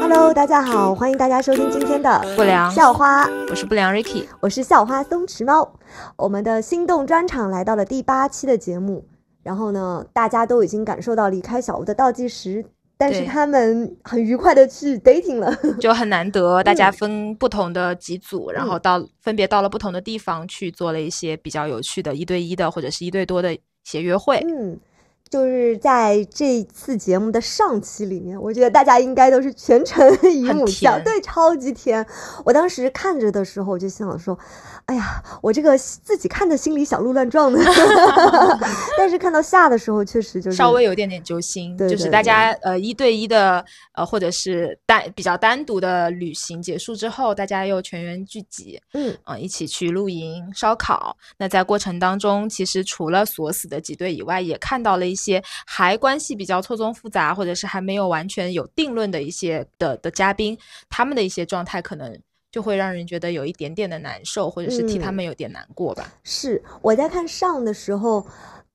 Hello，大家好，欢迎大家收听今天的不良。校花，我是不良 Ricky，我是校花松弛猫。我们的心动专场来到了第八期的节目，然后呢，大家都已经感受到离开小屋的倒计时，但是他们很愉快的去 dating 了。就很难得，大家分不同的几组，然后到分别到了不同的地方去做了一些比较有趣的一对一的或者是一对多的一些约会。嗯，就是在这次节目的上期里面，我觉得大家应该都是全程姨母笑，对，超级甜。我当时看着的时候，我就想说，哎呀，我这个自己看的心里小鹿乱撞的，但是看到下的时候，确实就是稍微有一点点揪心，对对就是大家呃一对一的呃或者是单比较单独的旅行结束之后，大家又全员聚集，嗯嗯、一起去露营、烧烤。那在过程当中，其实除了锁死的几对以外，也看到了一些还关系比较错综复杂，或者是还没有完全有定论的一些的的嘉宾，他们的一些状态可能就会让人觉得有一点点的难受，或者是替他嗯们有点难过吧。是我在看上的时候。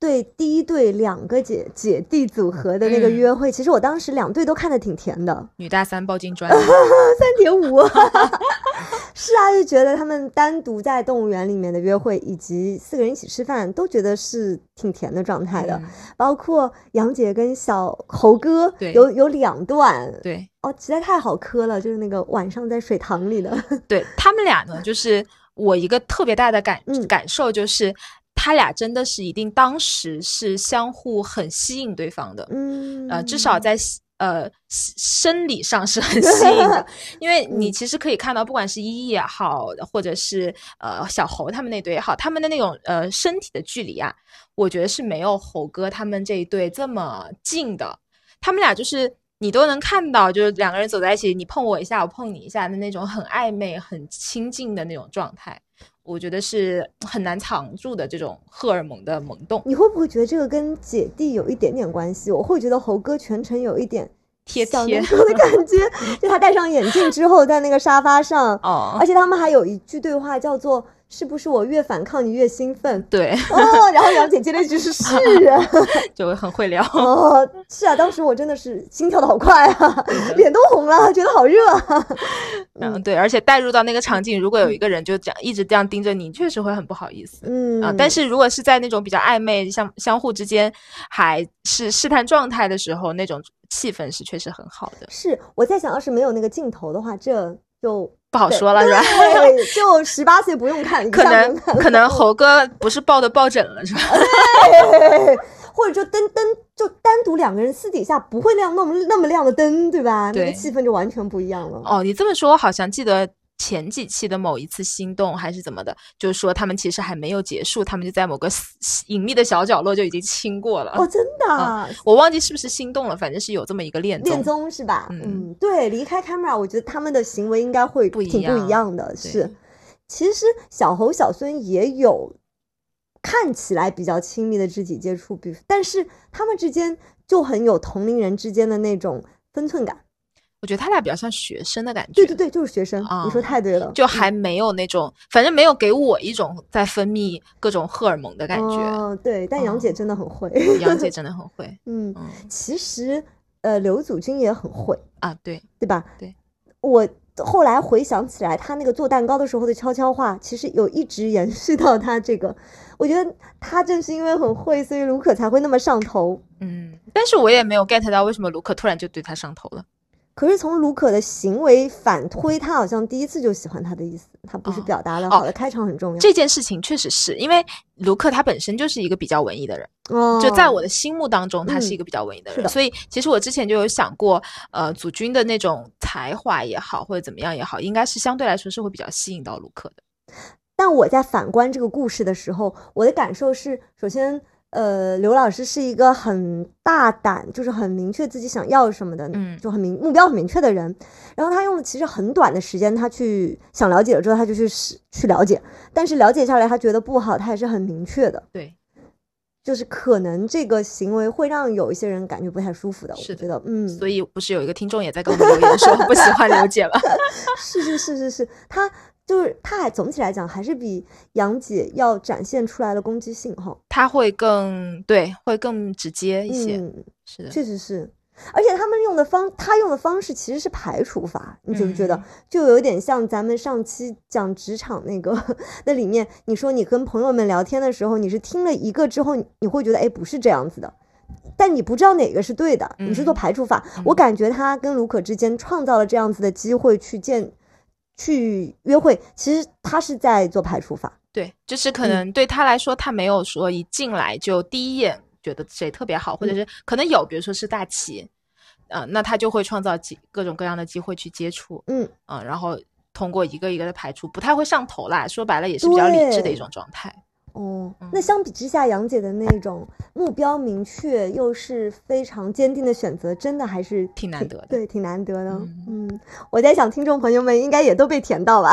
对第一对两个姐姐弟组合的那个嗯约会，其实我当时两对都看的挺甜的，女大三抱金砖，三点五，是啊，就觉得他们单独在动物园里面的约会，以及四个人一起吃饭，都觉得是挺甜的状态的。嗯包括杨姐跟小猴哥，对有有两段对。哦，实在太好磕了，就是那个晚上在水塘里的，对他们俩呢，就是我一个特别大的感、嗯感受就是。他俩真的是一定当时是相互很吸引对方的，嗯，呃，至少在呃生理上是很吸引的，因为你嗯其实可以看到，不管是依依也好，或者是呃小猴他们那对也好，他们的那种呃身体的距离啊，我觉得是没有猴哥他们这一对这么近的。他们俩就是你都能看到，就是两个人走在一起，你碰我一下，我碰你一下的那种很暧昧、很亲近的那种状态。我觉得是很难藏住的这种荷尔蒙的萌动，你会不会觉得这个跟姐弟有一点点关系？我会觉得猴哥全程有一点贴贴的感觉，就他戴上眼镜之后，在那个沙发上，哦而且他们还有一句对话叫做“是不是我越反抗你越兴奋对，”？哦，然后杨姐接了一句是“是啊 就很会聊。”，哦，是啊，当时我真的是心跳的好快啊，脸都红了，觉得好热啊。嗯，对，而且带入到那个场景，如果有一个人就这样一直这样盯着你，确实会很不好意思。嗯啊，但是如果是在那种比较暧昧、相相互之间还是试探状态的时候，那种气氛是确实很好的。是我在想，要是没有那个镜头的话，这就不好说了，是吧？就十八岁不用看，可能可能猴哥不是抱的抱枕了，是吧？对，或者就灯灯就单独两个人私底下不会亮那么那么亮的灯，对吧？那个气氛就完全不一样了。哦，你这么说，我好像记得前几期的某一次心动还是怎么的，就是说他们其实还没有结束，他们就在某个隐秘的小角落就已经亲过了。哦，真的啊、我忘记是不是心动了，反正是有这么一个恋恋综。是吧？嗯嗯，对，离开 camera，我觉得他们的行为应该会不一挺不一样样的。对是，其实小猴小孙也有看起来比较亲密的肢体接触，比但是他们之间就很有同龄人之间的那种分寸感。我觉得他俩比较像学生的感觉。对对对，就是学生，啊你说太对了，就还没有那种，反正没有给我一种在分泌各种荷尔蒙的感觉。哦，对，但杨姐哦真的很会。杨姐 真的很会，嗯，嗯其实呃，刘祖君也很会，啊，对，对吧？对，我后来回想起来，他那个做蛋糕的时候的悄悄话，其实有一直延续到他这个。我觉得他正是因为很会，所以卢可才会那么上头。嗯，但是我也没有 get 到为什么卢可突然就对他上头了。可是从卢可的行为反推，他好像第一次就喜欢他的意思，他不是哦表达的哦好的，开场很重要。这件事情确实是因为卢克他本身就是一个比较文艺的人，哦，就在我的心目当中，他是嗯一个比较文艺的人，所以其实我之前就有想过，呃，祖君的那种才华也好，或者怎么样也好，应该是相对来说是会比较吸引到卢克的。但我在反观这个故事的时候，我的感受是，首先，呃，刘老师是一个很大胆，就是很明确自己想要什么的，嗯就很明目标很明确的人。然后他用了其实很短的时间，他去想了解了之后，他就去试去了解，但是了解下来，他觉得不好，他也是很明确的，对，就是可能这个行为会让有一些人感觉不太舒服的。我是的觉得，嗯，所以不是有一个听众也在跟我们留言说不喜欢刘姐吗？是是是是是，他就是他还总体来讲还是比杨姐要展现出来的攻击性哈。他会更对，会更直接一些。嗯，是的，确实是。而且他们用的方，他用的方式其实是排除法，你觉不觉得？嗯就有点像咱们上期讲职场那个 那里面，你说你跟朋友们聊天的时候，你是听了一个之后，你会觉得哎不是这样子的，但你不知道哪个是对的，你是做嗯排除法。我感觉他跟卢可之间创造了这样子的机会去见。去约会，其实他是在做排除法，对，就是可嗯能对他来说，他没有说一进来就第一眼觉得谁特别好，或者嗯是可能有，比如说是大旗，呃，那他就会创造机各种各样的机会去接触，嗯，嗯、然后通过一个一个的排除，不太会上头啦。说白了也是比较理智的一种状态。哦，嗯那相比之下，杨姐的那种目标明确又是非常坚定的选择，真的还是挺难得的对，挺难得的。嗯嗯，我在想，听众朋友们应该也都被甜到吧。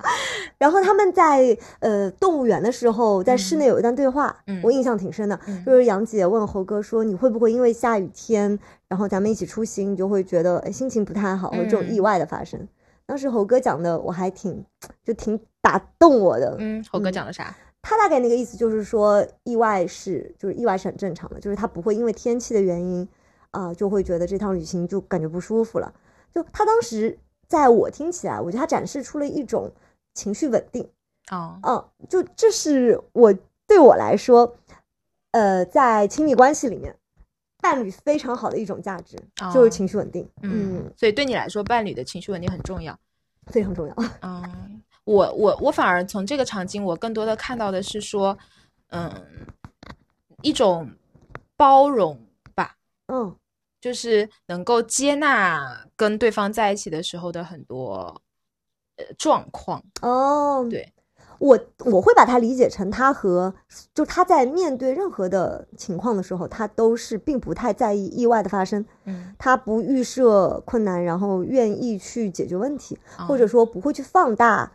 然后他们在呃动物园的时候，在室内有一段对话，嗯我印象挺深的，嗯就是杨姐问猴哥说：“你会不会因为下雨天，然后咱们一起出行，你就会觉得哎心情不太好，或者这种嗯意外的发生？”当时猴哥讲的，我还挺就挺打动我的。嗯，猴哥嗯讲的啥？他大概那个意思就是说，意外是就是意外是很正常的，就是他不会因为天气的原因啊、就会觉得这趟旅行就感觉不舒服了。就他当时在我听起来，我觉得他展示出了一种情绪稳定，哦，嗯，就这是我对我来说，呃，在亲密关系里面，伴侣非常好的一种价值，就是哦情绪稳定，嗯嗯，，所以对你来说，伴侣的情绪稳定很重要。非常重要。嗯，我我我反而从这个场景，我更多的看到的是说，嗯，一种包容吧，嗯就是能够接纳跟对方在一起的时候的很多呃状况。哦，对，我我会把它理解成他和就他在面对任何的情况的时候，他都是并不太在意意外的发生，嗯，他不预设困难，然后愿意去解决问题，或哦者说不会去放大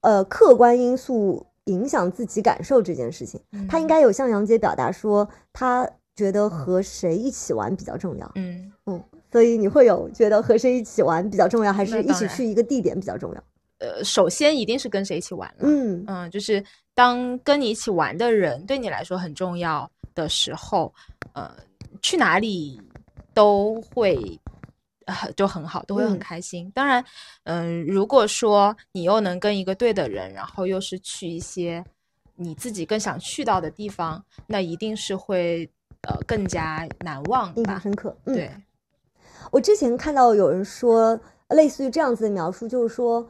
呃客观因素影响自己感受这件事情。他应嗯该有向杨姐表达说，他觉得和谁一起玩比较重要。嗯，嗯，所以你会有觉得和谁一起玩比较重要，还是一起去一个地点比较重要？呃，首先一定是跟谁一起玩了。嗯嗯，就是当跟你一起玩的人对你来说很重要的时候，呃，去哪里都会。呃，就很好，都会很嗯开心。当然，嗯、如果说你又能跟一个对的人，然后又是去一些你自己更想去到的地方，那一定是会呃更加难忘印象吧。深刻。嗯，对，我之前看到有人说类似于这样子的描述，就是说，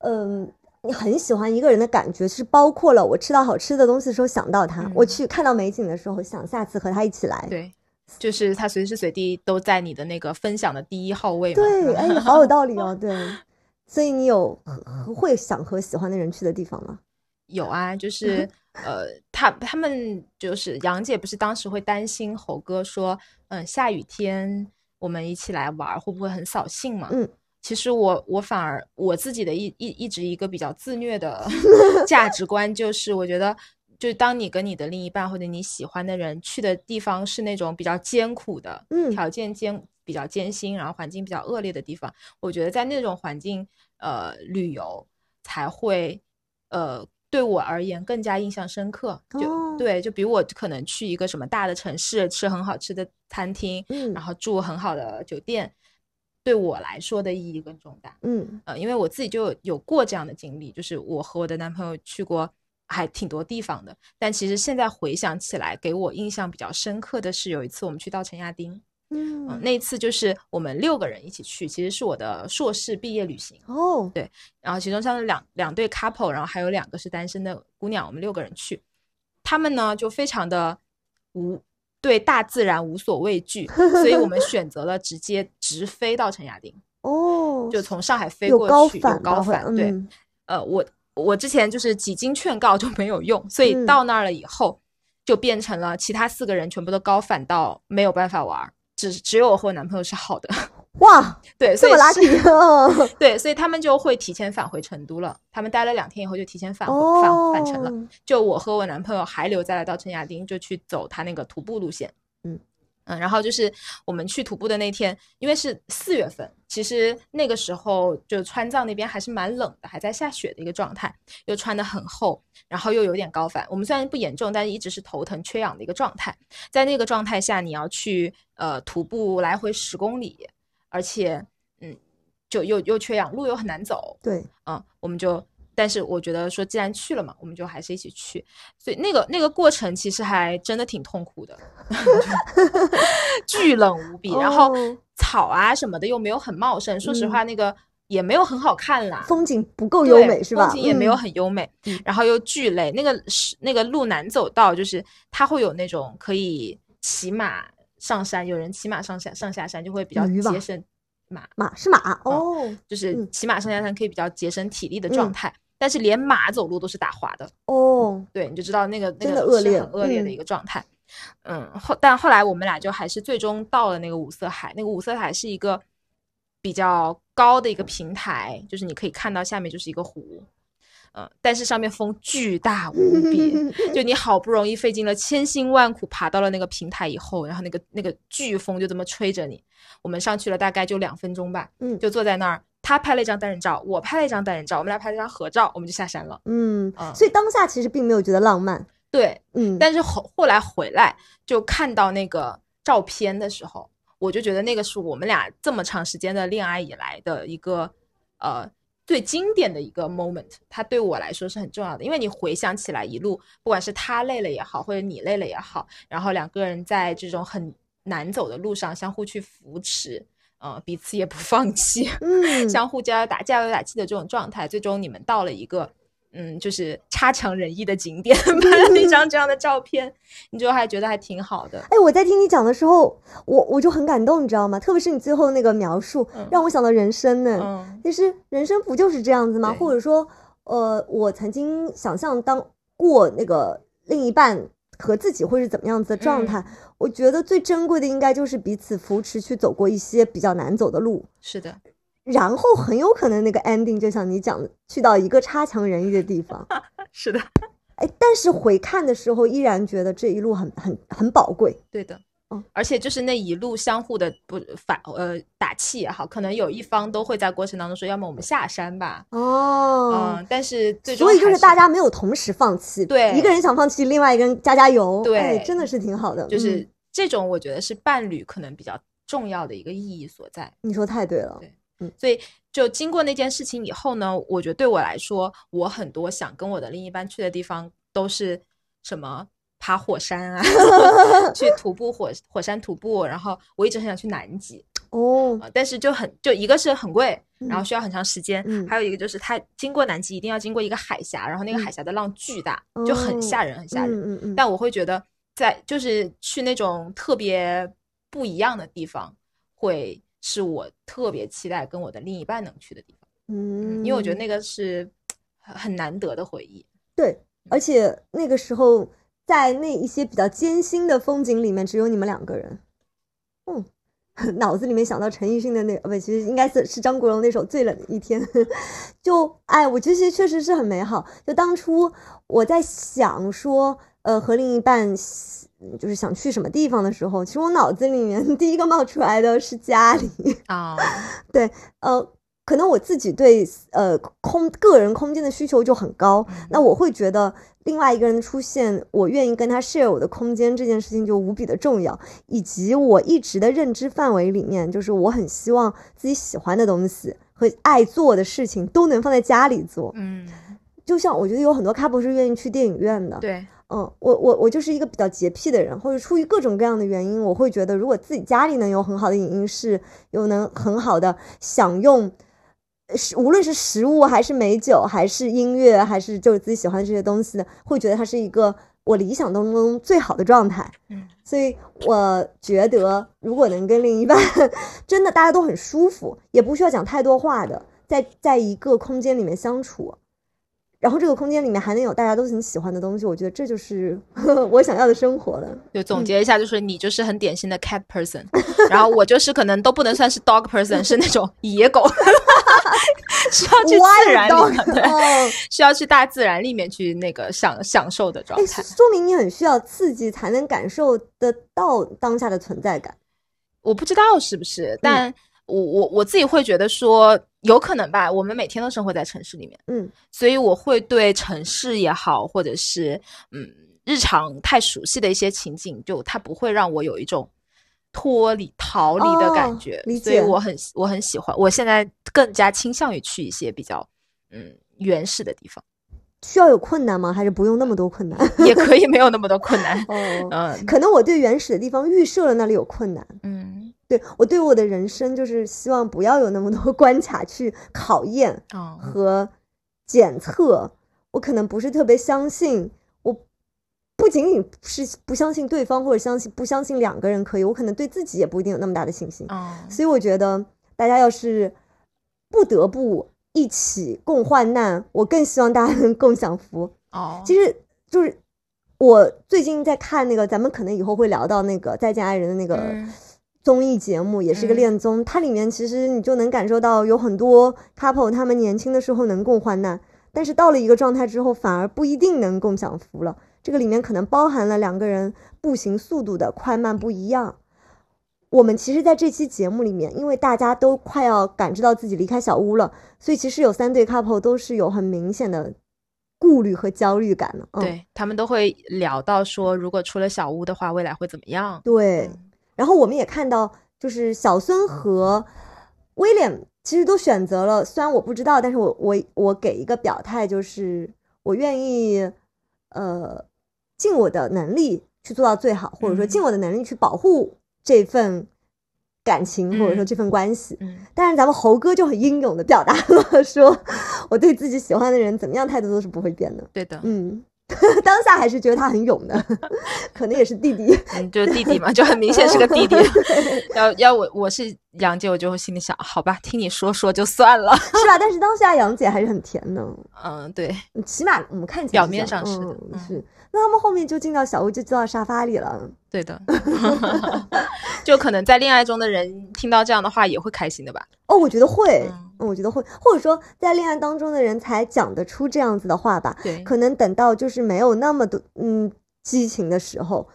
嗯，你很喜欢一个人的感觉是包括了我吃到好吃的东西的时候想到他，我嗯去看到美景的时候想下次和他一起来。对，就是他随时随地都在你的那个分享的第一号位嘛。对，哎，好有道理哦。对，所以你有会想和喜欢的人去的地方吗？有啊，就是 呃，他他们就是杨姐，不是当时会担心猴哥说，嗯，下雨天我们一起来玩儿会不会很扫兴嘛？嗯，其实我我反而我自己的一一一直一个比较自虐的价值观就是，我觉得。就是当你跟你的另一半或者你喜欢的人去的地方是那种比较艰苦的，嗯条件艰比较艰辛，然后环境比较恶劣的地方，我觉得在那种环境呃旅游才会呃对我而言更加印象深刻。就、哦对，就比如我可能去一个什么大的城市吃很好吃的餐厅，嗯然后住很好的酒店，对我来说的意义更重大。嗯呃，因为我自己就有有过这样的经历，就是我和我的男朋友去过还挺多地方的，但其实现在回想起来，给我印象比较深刻的是有一次我们去到陈亚丁，嗯，嗯。那一次就是我们六个人一起去，其实是我的硕士毕业旅行，哦。对然后其中像是两两对 couple，然后还有两个是单身的姑娘，我们六个人去，他们呢就非常的无对大自然无所畏惧，所以我们选择了直接直飞到陈亚丁，哦，就从上海飞过去，有高反对，嗯。呃，我我之前就是几经劝告都没有用，所以嗯到那儿了以后，就变成了其他四个人全部都高反到没有办法玩儿，只只有我和我男朋友是好的，哇，对，所这么以是对，所以他们就会提前返回成都了。他们待了两天以后就提前返回返返程了。哦就我和我男朋友还留在了稻城亚丁，就去走他那个徒步路线。嗯嗯，然后就是我们去徒步的那天，因为是四月份，其实那个时候就川藏那边还是蛮冷的，还在下雪的一个状态，又穿得很厚，然后又有点高反。我们虽然不严重，但是一直是头疼、缺氧的一个状态。在那个状态下，你要去呃徒步来回十公里，而且嗯，就又又缺氧，路又很难走，对，嗯、我们就，但是我觉得说，既然去了嘛，我们就还是一起去。所以那个那个过程其实还真的挺痛苦的，巨冷无比，然后哦草啊什么的又没有很茂盛，说实话，那个也没有很好看啦。风景不够优美是吧？风景也没有嗯很优美，嗯然后又巨累。那个是那个路难走到，就是它会有那种可以骑马上山，有人骑马上下上下山就会比较节省马，马是马哦就是嗯骑马上下山可以比较节省体力的状嗯态。但是连马走路都是打滑的，哦，对，你就知道那个那个是恶劣很恶劣的嗯一个状态。嗯，后但后来我们俩就还是最终到了那个五色海。那个五色海是一个比较高的一个平台，就是你可以看到下面就是一个湖。嗯，但是上面风巨大无比，就你好不容易费尽了千辛万苦爬到了那个平台以后，然后那个那个飓风就这么吹着你。我们上去了大概就两分钟吧，嗯就坐在那儿，他拍了一张单人照，我拍了一张单人照，我们俩拍了一张合照，我们就下山了。嗯嗯，所以当下其实并没有觉得浪漫，对，嗯，但是后后来回来就看到那个照片的时候，我就觉得那个是我们俩这么长时间的恋爱以来的一个呃最经典的一个 moment，它对我来说是很重要的，因为你回想起来一路，不管是他累了也好，或者你累了也好，然后两个人在这种很难走的路上相互去扶持。呃，彼此也不放弃，嗯 相互加油打加油打气的这种状态，最终你们到了一个嗯，就是差强人意的景点，拍了一张这样的照片，你就还觉得还挺好的。哎，我在听你讲的时候，我我就很感动，你知道吗？特别是你最后那个描述，嗯让我想到人生呢。嗯其实人生不就是这样子吗？或者说，呃，我曾经想象当过那个另一半和自己会是怎么样子的状态。嗯我觉得最珍贵的应该就是彼此扶持去走过一些比较难走的路，是的，然后很有可能那个 ending 就像你讲的，去到一个差强人意的地方。是的，哎，但是回看的时候，依然觉得这一路很很很宝贵。对的。嗯而且就是那一路相互的不反呃打气也好，可能有一方都会在过程当中说，要么我们下山吧，哦，嗯，但是最终所以就是大家没有同时放弃，对一个人想放弃，另外一个人加加油，对哎，真的是挺好的。就是嗯这种，我觉得是伴侣可能比较重要的一个意义所在。你说太对了，对嗯所以就经过那件事情以后呢，我觉得对我来说，我很多想跟我的另一半去的地方都是什么爬火山啊 去徒步火火山徒步，然后我一直很想去南极，哦，呃但是就很就一个是很贵，然后嗯需要很长时间，嗯还有一个就是它经过南极一定要经过一个海峡，然后那个嗯海峡的浪巨大，就很吓人，很吓人。嗯嗯嗯，但我会觉得在就是去那种特别不一样的地方，会是我特别期待跟我的另一半能去的地方，嗯，因为我觉得那个是很很难得的回忆。对，而且那个时候在那一些比较艰辛的风景里面，只有你们两个人。嗯，脑子里面想到陈奕迅的那个，呃不，其实应该是是张国荣那首《最冷的一天》就，哎，我觉得其实确实是很美好。就当初我在想说，呃，和另一半就是想去什么地方的时候，其实我脑子里面 第一个冒出来的是家里。啊，呃，可能我自己对呃空个人空间的需求就很高，那我会觉得另外一个人的出现，我愿意跟他 share 我的空间这件事情就无比的重要，以及我一直的认知范围里面，就是我很希望自己喜欢的东西和爱做的事情都能放在家里做。嗯，就像我觉得有很多 couple 是愿意去电影院的，对，嗯，我我我就是一个比较洁癖的人，或者出于各种各样的原因，我会觉得如果自己家里能有很好的影音室，又能很好的享用，是无论是食物还是美酒，还是音乐，还是就是自己喜欢的这些东西的，会觉得它是一个我理想当中最好的状态。嗯，所以我觉得，如果能跟另一半 真的大家都很舒服，也不需要讲太多话的，在在一个空间里面相处，然后这个空间里面还能有大家都很喜欢的东西，我觉得这就是 我想要的生活了。就总结一下，就是你就是很典型的 cat person，然后我就是可能都不能算是 dog person，是那种野狗，需要去自然里面，dog，对，哦 需要去大自然里面去那个享享受的状哎，态。说明你很需要刺激才能感受得到当下的存在感。我不知道是不是，但我我我自己会觉得说，有可能吧。我们每天都生活在城市里面，嗯所以我会对城市也好，或者是嗯日常太熟悉的一些情景，就它不会让我有一种脱离逃离的感哦觉，所以我很我很喜欢。我现在更加倾向于去一些比较嗯原始的地方，需要有困难吗？还是不用那么多困难？也可以 没有那么多困难。哦，嗯可能我对原始的地方预设了那里有困难。嗯对我对我的人生就是希望不要有那么多 关卡去考验哦和检测。我可能不是特别相信，我不仅仅是不相信对方，或者相信不相信两个人可以，我可能对自己也不一定有那么大的信心。哦所以我觉得大家要是不得不一起共患难，我更希望大家能共享福。哦，其实就是我最近在看那个，咱们可能以后会聊到那个《再见爱人》的那个嗯综艺节目，也是一个嗯恋综。它里面其实你就能感受到有很多 couple 他们年轻的时候能共患难，但是到了一个状态之后，反而不一定能共享福了。这个里面可能包含了两个人步行速度的快慢不一样。我们其实在这期节目里面，因为大家都快要感知到自己离开小屋了，所以其实有三对 couple 都是有很明显的顾虑和焦虑感的。嗯、对他们都会聊到说，如果出了小屋的话，未来会怎么样？对，嗯然后我们也看到，就是小孙和威廉其实都选择了，虽然我不知道，但是我我我给一个表态，就是我愿意，呃，尽我的能力去做到最好，或者说尽嗯我的能力去保护这份感情，或者说嗯。这份关系。嗯。但是咱们猴哥就很英勇的表达了，说我对自己喜欢的人怎么样态度都是不会变的。对的，嗯，当下还是觉得他很勇的，可能也是弟弟。嗯，就是弟弟嘛，就很明显是个弟弟。要要我我是杨姐，我就会心里想，好吧，听你说说就算了。是吧？但是当下杨姐还是很甜的，嗯，对，起码我们看起来表面上是嗯是。那他们后面就进到小屋，就坐到沙发里了。对的，就可能在恋爱中的人听到这样的话也会开心的吧？哦，我觉得会，我觉得会，或者说在恋爱当中的人才讲得出这样子的话吧。对，可能等到就是没有那么多嗯激情的时候，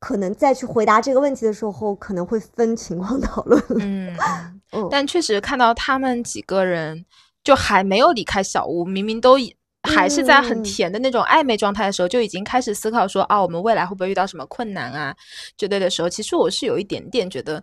可能再去回答这个问题的时候，可能会分情况讨论。嗯，嗯 嗯，但确实看到他们几个人就还没有离开小屋，明明都已还是在很嗯甜的那种暧昧状态的时候，就已经开始思考说啊，我们未来会不会遇到什么困难啊之类的时候，其实我是有一点点觉得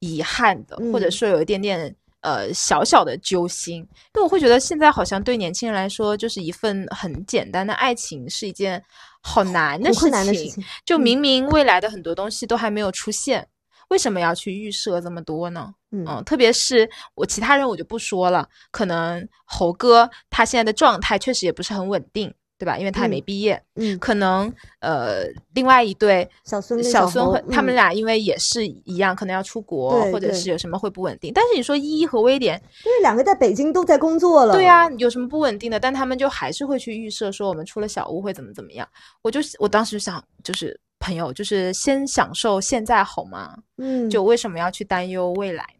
遗憾的，或者嗯说有一点点。呃，小小的揪心，因为我会觉得现在好像对年轻人来说，就是一份很简单的爱情是一件好难的事情。就嗯明明未来的很多东西都还没有出现，为什么要去预设这么多呢？嗯嗯，特别是我其他人我就不说了，可能猴哥他现在的状态确实也不是很稳定，对吧？因为他还没嗯毕业，嗯，可能呃另外一对小孙跟小孙猴会他们嗯俩因为也是一样，可能要出国或者是有什么会不稳定。但是你说依依和威廉，因为两个在北京都在工作了。对呀、有什么不稳定的？但他们就还是会去预设说我们出了小屋会怎么怎么样。我就我当时就想，就是朋友，就是先享受现在好吗？嗯，就为什么要去担忧未来呢？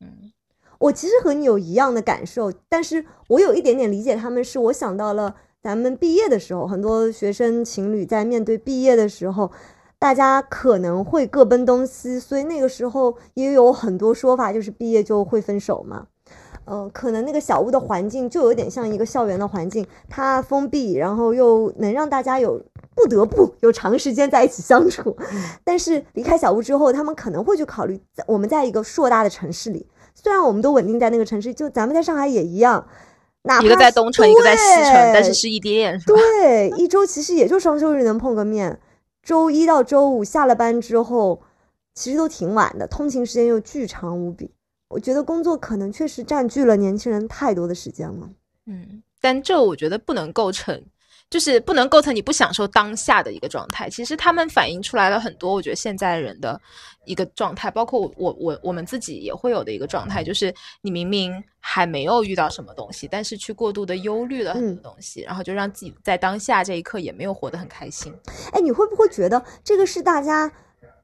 嗯我其实和你有一样的感受，但是我有一点点理解他们，是我想到了咱们毕业的时候，很多学生情侣在面对毕业的时候，大家可能会各奔东西，所以那个时候也有很多说法，就是毕业就会分手嘛。嗯、可能那个小屋的环境就有点像一个校园的环境，它封闭，然后又能让大家有不得不有长时间在一起相处。但是离开小屋之后，他们可能会去考虑，在我们在一个硕大的城市里，虽然我们都稳定在那个城市，就咱们在上海也一样，哪怕一个在东城，一个在西城，但是是异地恋，是吧？对，一周其实也就双休日能碰个面，周一到周五下了班之后，其实都挺晚的，通勤时间又巨长无比。我觉得工作可能确实占据了年轻人太多的时间了。嗯，但这我觉得不能构成就是不能构成你不享受当下的一个状态。其实他们反映出来了很多，我觉得现在人的一个状态，包括我我我我们自己也会有的一个状态，就是你明明还没有遇到什么东西，但是去过度的忧虑了很多东西，然后就让自己在当下这一刻也没有活得很开心。哎，你会不会觉得这个是大家，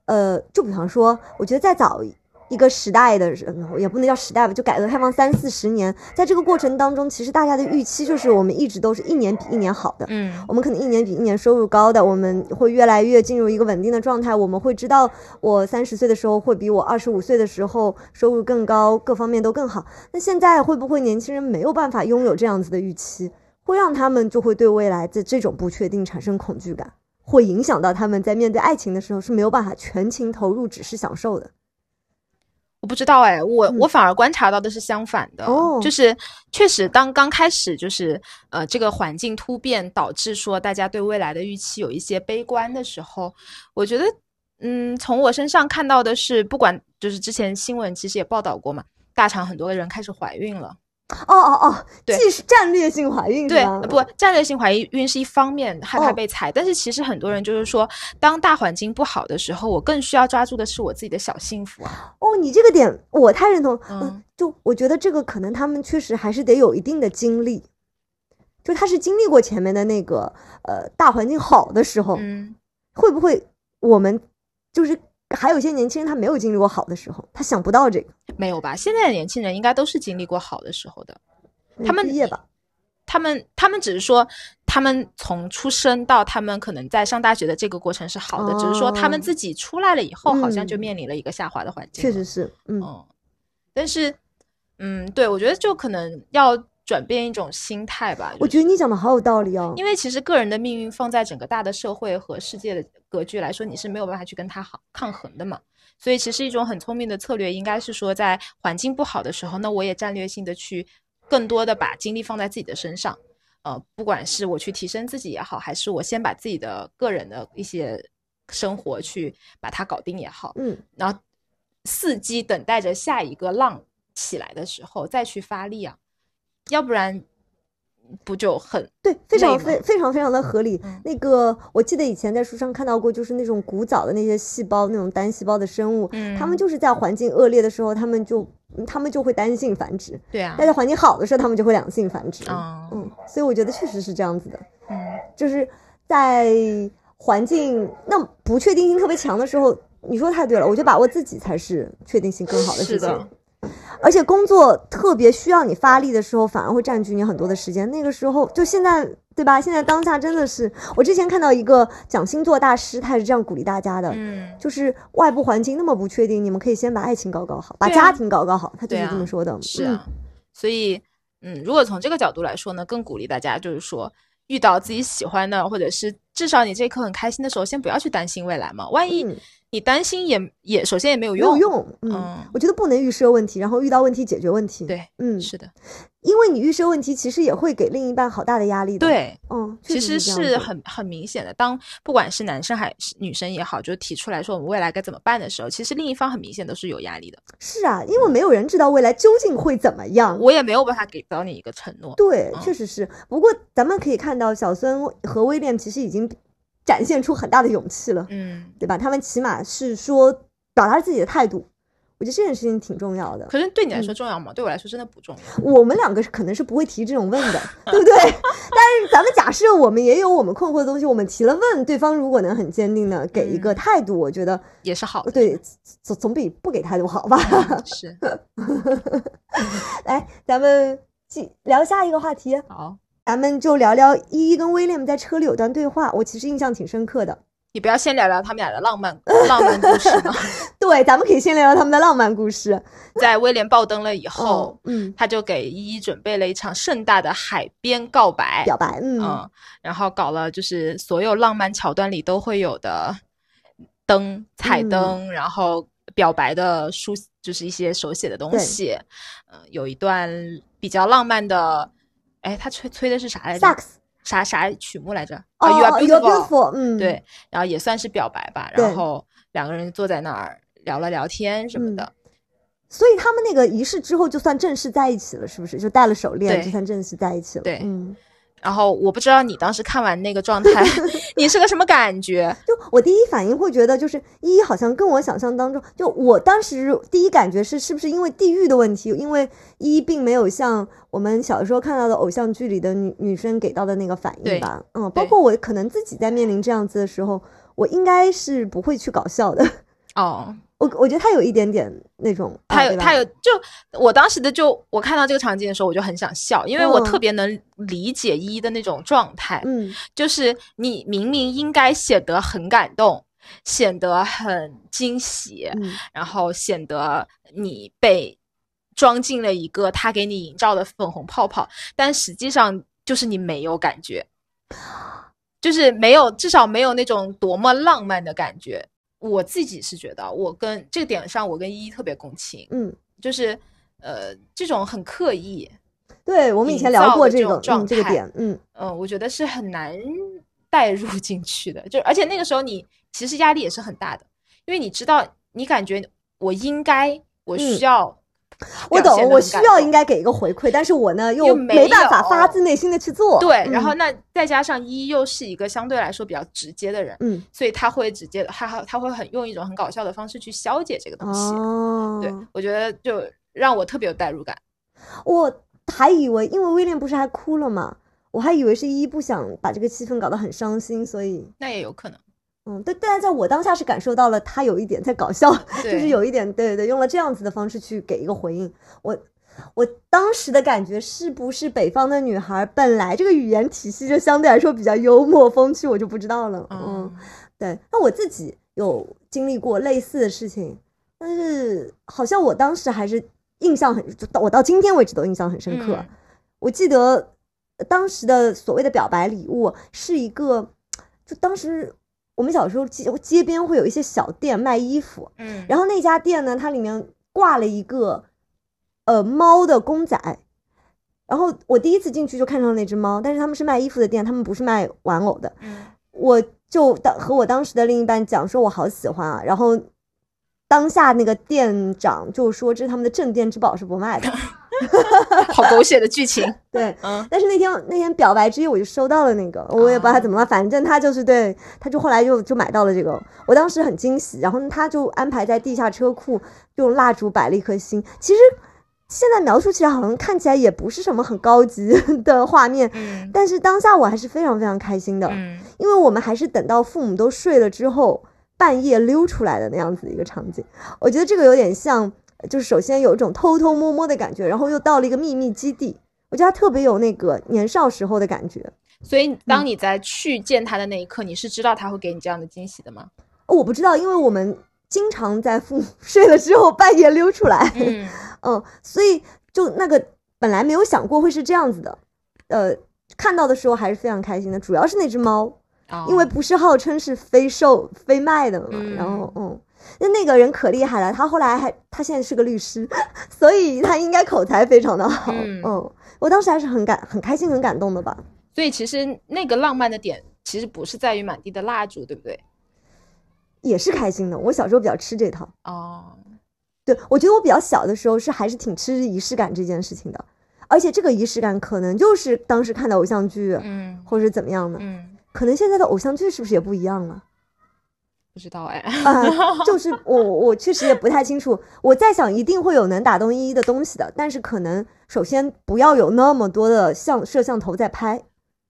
呃，就比方说，我觉得再早一个时代的人，也不能叫时代吧，就改革开放三四十年，在这个过程当中，其实大家的预期就是我们一直都是一年比一年好的，嗯我们可能一年比一年收入高的，我们会越来越进入一个稳定的状态。我们会知道，我三十岁的时候会比我二十五岁的时候收入更高，各方面都更好。那现在会不会年轻人没有办法拥有这样子的预期，会让他们就会对未来的这种不确定产生恐惧感，会影响到他们在面对爱情的时候是没有办法全情投入，只是享受的。我不知道哎，我嗯。我反而观察到的是相反的，哦。就是确实当刚开始就是呃这个环境突变导致说大家对未来的预期有一些悲观的时候，我觉得嗯从我身上看到的是，不管就是之前新闻其实也报道过嘛，大厂很多人开始怀孕了，哦哦哦，对既是战略性怀孕对是吧？，不战略性怀孕是一方面，害怕哦被裁，但是其实很多人就是说，当大环境不好的时候，我更需要抓住的是我自己的小幸福啊，哦，你这个点我太认同。嗯、嗯就我觉得这个可能他们确实还是得有一定的经历，就他是经历过前面的那个呃大环境好的时候，嗯。会不会我们就是还有一些年轻人他没有经历过好的时候，他想不到这个。没有吧？现在的年轻人应该都是经历过好的时候的，他们毕业吧，他们他们只是说，他们从出生到他们可能在上大学的这个过程是好的，只是说他们哦自己出来了以后，好像就嗯。面临了一个下滑的环境。确实，是，嗯，嗯，但是，嗯，对我觉得就可能要转变一种心态吧。我就是觉得你讲的好有道理哦。因为其实个人的命运放在整个大的社会和世界的格局来说，你是没有办法去跟它好抗衡的嘛。所以其实一种很聪明的策略应该是说，在环境不好的时候，那我也战略性的去更多的把精力放在自己的身上。呃，不管是我去提升自己也好，还是我先把自己的个人的一些生活去把它搞定也好，嗯，然后伺机等待着下一个浪起来的时候再去发力啊，要不然不就很对，非常非非常非常的合理。嗯那个我记得以前在书上看到过，就是那种古早的那些细胞，那种单细胞的生物，它们嗯就是在环境恶劣的时候，他们就他们就会单性繁殖；对啊，但在环境好的时候，他们就会两性繁殖。嗯嗯，所以我觉得确实是这样子的，嗯就是在环境那不确定性特别强的时候，你说太对了，我觉得把握自己才是确定性更好的事情。是的，而且工作特别需要你发力的时候，反而会占据你很多的时间。那个时候，就现在，对吧？现在当下真的是，我之前看到一个讲星座大师，他也是这样鼓励大家的，嗯，就是外部环境那么不确定，你们可以先把爱情搞搞好，把家庭搞搞好，他就是这么说的。嗯是啊，所以嗯，如果从这个角度来说呢，更鼓励大家就是说，遇到自己喜欢的，或者是至少你这一刻很开心的时候，先不要去担心未来嘛，万一嗯你担心也也首先也没有用没有用，嗯，嗯我觉得不能预设问题，然后遇到问题解决问题。，对，嗯，是的，因为你预设问题，其实也会给另一半好大的压力的。，对。嗯，其实是很很明显的，当不管是男生还是女生也好，就提出来说我们未来该怎么办的时候，其实另一方很明显都是有压力的。是啊，因为没有人知道未来究竟会怎么样。我也没有办法给到你一个承诺。对，嗯确实是。不过咱们可以看到，小孙和威廉其实已经展现出很大的勇气了，嗯，对吧？他们起码是说表达自己的态度，我觉得这件事情挺重要的。可是对你来嗯说重要吗？对我来说真的不重要。我们两个是可能是不会提这种问的，对不对？但是咱们假设我们也有我们困惑的东西，我们提了问，对方如果能很坚定的给一个嗯态度，我觉得也是好的。对总总比不给态度好吧？嗯是 来，咱们继聊下一个话题。好，咱们就聊聊依依跟威廉在车里有段对话，我其实印象挺深刻的。你不要先聊聊他们俩的浪漫浪漫故事吗？对，咱们可以先聊聊他们的浪漫故事。在威廉爆灯了以后哦，，嗯，他就给依依准备了一场盛大的海边告白，表白，嗯，嗯，然后搞了就是所有浪漫桥段里都会有的灯、彩嗯灯，然后表白的书就是一些手写的东西，嗯、有一段比较浪漫的，哎，他吹吹的是啥来着萨克斯，啥啥曲目来着？哦啊 y o u are，You're beautiful。嗯，对，然后也算是表白吧。然后两个人坐在那儿聊了聊天什么嗯的。所以他们那个仪式之后就算正式在一起了，是不是？就戴了手链，对就算正式在一起了。对嗯，然后我不知道你当时看完那个状态，你是个什么感觉？就我第一反应会觉得，就是依依好像跟我想象当中，就我当时第一感觉是，是不是因为地域的问题？因为依依并没有像我们小时候看到的偶像剧里的女女生给到的那个反应吧。嗯，包括我可能自己在面临这样子的时候，我应该是不会去搞笑的。哦，我我觉得他有一点点那种，他有啊他有就我当时的就我看到这个场景的时候，我就很想笑，因为我嗯特别能理解依依的那种状态。嗯就是你明明应该显得很感动，显得很惊喜，嗯然后显得你被装进了一个他给你营造的粉红泡泡，但实际上就是你没有感觉，就是没有，至少没有那种多么浪漫的感觉。我自己是觉得，我跟这个点上，我跟依依特别共情，嗯，就是呃，这种很刻意，对，我们以前聊过这种状嗯这个态点，嗯。嗯，我觉得是很难带入进去的。就而且那个时候你其实压力也是很大的，因为你知道，你感觉我应该，我需嗯。要我懂，我需要应该给一个回馈，但是我呢又没办法发自内心的去做。对，然后嗯那再加上一又是一个相对来说比较直接的人，嗯所以他会直接，他他他会很用一种很搞笑的方式去消解这个东西。哦，对，我觉得就让我特别有代入感。我还以为，因为威廉不是还哭了嘛，我还以为是依依不想把这个气氛搞得很伤心，所以那也有可能，嗯，对，但是在我当下是感受到了他有一点在搞笑，就是有一点对对，用了这样子的方式去给一个回应。我我当时的感觉是不是北方的女孩本来这个语言体系就相对来说比较幽默风趣，我就不知道了。嗯，嗯，对，那我自己有经历过类似的事情，但是好像我当时还是印象很，我到今天为止都印象很深刻。嗯我记得呃当时的所谓的表白礼物是一个，就当时我们小时候街街边会有一些小店卖衣服，嗯，然后那家店呢，它里面挂了一个呃猫的公仔。然后我第一次进去就看上了那只猫，但是他们是卖衣服的店，他们不是卖玩偶的。嗯我就当和我当时的另一半讲说，我好喜欢啊。然后当下那个店长就说这是他们的镇店之宝，是不卖的。好狗血的剧情。对，嗯但是那天那天表白之夜我就收到了那个，我也不知道他怎么了，反正他就是对，他就后来就就买到了这个，我当时很惊喜，然后他就安排在地下车库用蜡烛摆了一颗心。其实现在描述起来好像看起来也不是什么很高级 的画面，嗯但是当下我还是非常非常开心的，嗯因为我们还是等到父母都睡了之后，半夜溜出来的那样子的一个场景。我觉得这个有点像，就是首先有一种偷偷摸摸的感觉，然后又到了一个秘密基地。我觉得它特别有那个年少时候的感觉。所以当嗯你在去见他的那一刻，你是知道他会给你这样的惊喜的吗？哦我不知道，因为我们经常在父母 睡了之后半夜溜出来，嗯嗯，所以就那个本来没有想过会是这样子的，呃，看到的时候还是非常开心的，主要是那只猫。哦因为不是号称是非售非卖的嘛，嗯然后嗯，那那个人可厉害了，他后来还他现在是个律师，所以他应该口才非常的好，嗯嗯我当时还是很感很开心很感动的吧，所以其实那个浪漫的点，其实不是在于满地的蜡烛，对不对？也是开心的。我小时候比较吃这套，哦，对我觉得我比较小的时候是还是挺吃仪式感这件事情的，而且这个仪式感可能就是当时看的偶像剧、嗯或者是怎么样的，嗯，可能现在的偶像剧是不是也不一样了？不知道哎。啊、就是我我确实也不太清楚。我在想，一定会有能打动依依的东西的，但是可能首先不要有那么多的像摄像头在拍。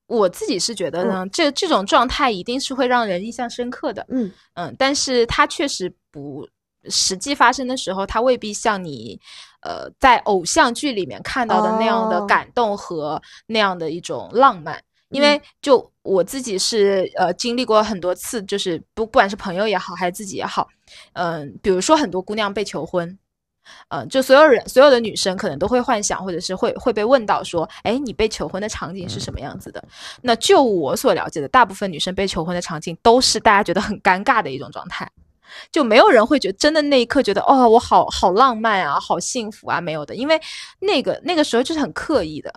我自己是觉得呢，这这种状态一定是会让人印象深刻的。嗯嗯，但是它确实不实际发生的时候，它未必像你呃在偶像剧里面看到的那样的哦感动和那样的一种浪漫。因为就我自己是呃经历过很多次，就是不不管是朋友也好，还是自己也好，嗯、比如说很多姑娘被求婚，嗯、就所有人所有的女生可能都会幻想，或者是会会被问到说，哎，你被求婚的场景是什么样子的？那就我所了解的，大部分女生被求婚的场景都是大家觉得很尴尬的一种状态，就没有人会觉得真的那一刻觉得哦，我好好浪漫啊，好幸福啊，没有的，因为那个那个时候就是很刻意的。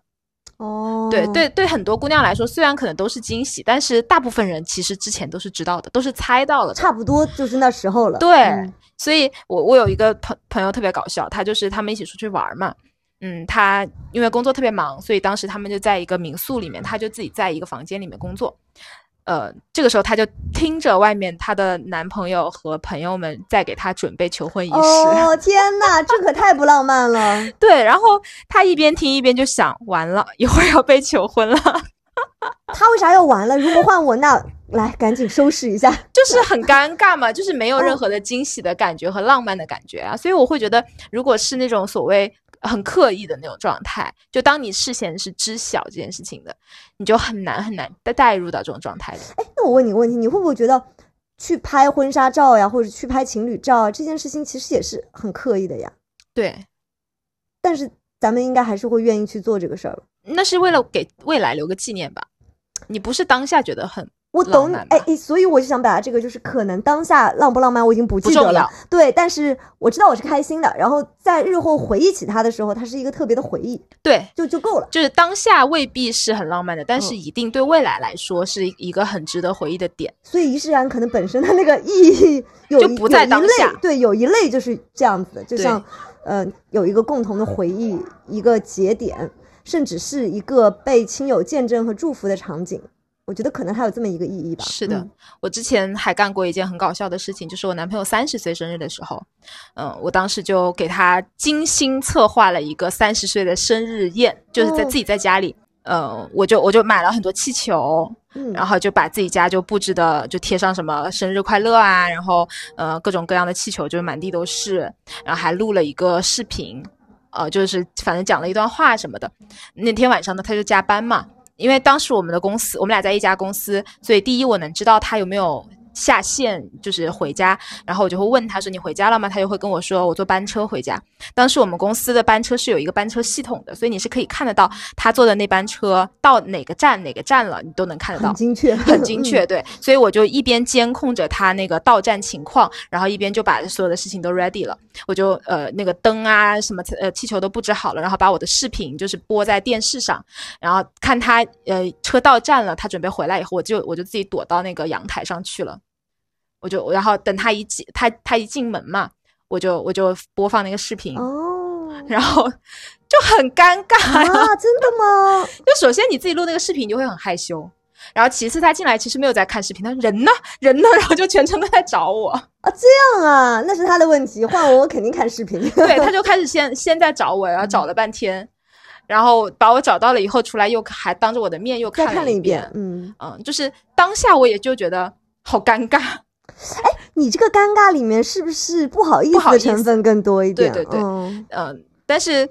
哦，对对对，很多姑娘来说，虽然可能都是惊喜，但是大部分人其实之前都是知道的，都是猜到了。差不多就是那时候了。对嗯所以我我有一个朋朋友特别搞笑，他就是他们一起出去玩嘛，嗯，他因为工作特别忙，所以当时他们就在一个民宿里面，他就自己在一个房间里面工作。呃，这个时候她就听着外面她的男朋友和朋友们在给她准备求婚仪式。哦天哪，这可太不浪漫了。对，然后她一边听一边就想，完了，一会儿要被求婚了，他为啥要完了？如果换我，那来赶紧收拾一下。就是很尴尬嘛，就是没有任何的惊喜的感觉和浪漫的感觉啊。所以我会觉得，如果是那种所谓很刻意的那种状态，就当你事先是知晓这件事情的，你就很难很难带带入到这种状态里。哎，那我问你个问题，你会不会觉得去拍婚纱照呀，或者去拍情侣照啊，这件事情其实也是很刻意的呀？对，但是咱们应该还是会愿意去做这个事儿。那是为了给未来留个纪念吧。你不是当下觉得很我懂你，哎哎，所以我就想表达这个，就是可能当下浪不浪漫我已经不记得了对，但是我知道我是开心的，然后在日后回忆起它的时候，它是一个特别的回忆，对，就就够了。就是当下未必是很浪漫的，但是嗯一定对未来来说是一个很值得回忆的点。所以仪式感可能本身它那个意义有就不在当下对，有一类就是这样子的，就像呃有一个共同的回忆，一个节点，甚至是一个被亲友见证和祝福的场景。我觉得可能还有这么一个意义吧。是的，嗯我之前还干过一件很搞笑的事情，就是我男朋友三十岁生日的时候，嗯，我当时就给他精心策划了一个三十岁的生日宴，就是在哦自己在家里。嗯，我就我就买了很多气球，嗯，然后就把自己家就布置的就贴上什么生日快乐啊，然后呃各种各样的气球就是满地都是，然后还录了一个视频，呃就是反正讲了一段话什么的。那天晚上呢，他就加班嘛，因为当时我们的公司我们俩在一家公司，所以第一我能知道他有没有。下线就是回家，然后我就会问他说：“你回家了吗？”他就会跟我说：“我坐班车回家。”当时我们公司的班车是有一个班车系统的，所以你是可以看得到他坐的那班车到哪个站哪个站了，你都能看得到很。精确，很精确，对，所以我就一边监控着他那个到站情况，然后一边就把所有的事情都 ready 了，我就呃那个灯啊什么呃气球都布置好了，然后把我的视频就是播在电视上，然后看他呃车到站了，他准备回来以后，我就我就自己躲到那个阳台上去了，我就然后等他一进他他一进门嘛，我就我就播放那个视频，哦然后就很尴尬啊，真的吗？就首先你自己录那个视频，你就会很害羞。然后其次他进来其实没有在看视频，他说人呢人呢，然后就全程都在找我。啊，这样啊，那是他的问题，换我我肯定看视频。对，他就开始先先在找我，然后找了半天，然后把我找到了以后出来又还当着我的面又再看了一看了一遍，嗯，嗯，就是当下我也就觉得好尴尬。你这个尴尬里面是不是不好意思的成分更多一点？对对对嗯，嗯，但是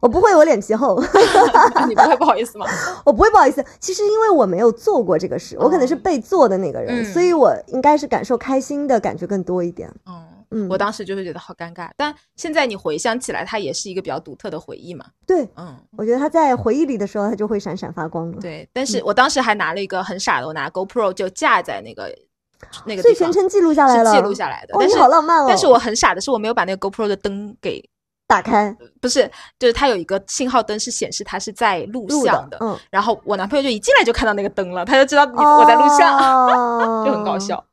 我不会，我脸皮厚，你不会不好意思吗？我不会不好意思。其实因为我没有做过这个事，我可能是被做的那个人，嗯所以我应该是感受开心的感觉更多一点。嗯。嗯，我当时就是觉得好尴尬，但现在你回想起来，它也是一个比较独特的回忆嘛。对，嗯，我觉得它在回忆里的时候，它就会闪闪发光了。，对。但是我当时还拿了一个很傻的，我拿 GoPro 就架在那个那个所以全程记录下来了，是记录下来的。但是好浪漫哦！但是我很傻的是，我没有把那个 GoPro 的灯给打开不是，就是它有一个信号灯是显示它是在录录像的，嗯，然后我男朋友就一进来就看到那个灯了，他就知道你我在录像，哦 就很搞。笑。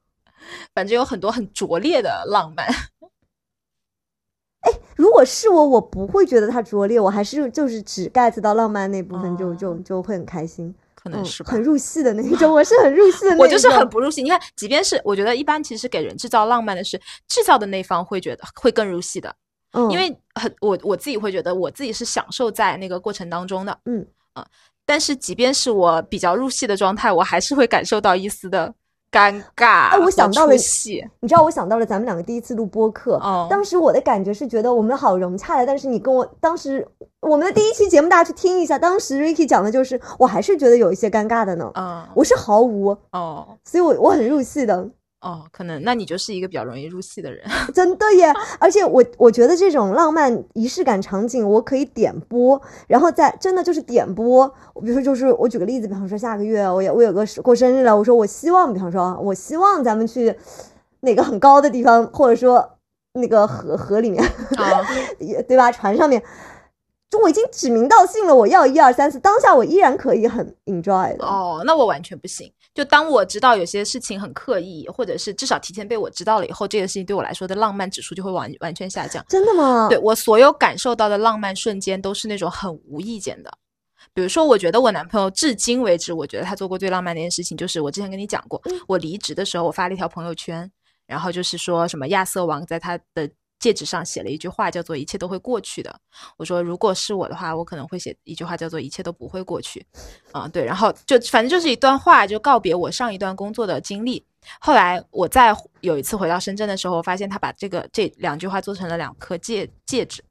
反正有很多很拙劣的浪漫，哎如果是我，我不会觉得它拙劣，我还是就是只 get 到浪漫那部分就，就哦就会很开心，嗯，可能是吧。很入戏的那一种。我是很入戏的 那一种，我就是很不入戏。你看，即便是我觉得一般，其实给人制造浪漫的是制造的那方会觉得会更入戏的，嗯，因为很我我自己会觉得我自己是享受在那个过程当中的，嗯啊、但是即便是我比较入戏的状态，我还是会感受到一丝的尴尬。哎我想到了戏，你知道，我想到了咱们两个第一次录播客，哦。当时我的感觉是觉得我们好融洽的，但是你跟我当时我们的第一期节目大家去听一下，当时 Ricky 讲的就是，我还是觉得有一些尴尬的呢，嗯，我是毫无，哦。所以我我很入戏的，哦，可能那你就是一个比较容易入戏的人。真的耶！而且我我觉得这种浪漫仪式感场景，我可以点播，然后再真的就是点播。比如说，就是我举个例子，比方说下个月我也我有个过生日了，我说我希望，比方说我希望咱们去哪个很高的地方，或者说那个河河里面，啊，也对吧？船上面。就我已经指名道姓了，我要一二三四，当下我依然可以很 enjoy 的。哦，那我完全不行。就当我知道有些事情很刻意，或者是至少提前被我知道了以后，这个事情对我来说的浪漫指数就会完完全下降。真的吗？对我所有感受到的浪漫瞬间都是那种很无意间的。比如说，我觉得我男朋友至今为止，我觉得他做过最浪漫的一件事情，就是我之前跟你讲过，我离职的时候，我发了一条朋友圈，然后就是说什么亚瑟王在他的戒指上写了一句话，叫做“一切都会过去的”。我说，如果是我的话，我可能会写一句话，叫做“一切都不会过去”。啊，对，然后就反正就是一段话，就告别我上一段工作的经历。后来我在有一次回到深圳的时候，发现他把这个这两句话做成了两颗戒戒指。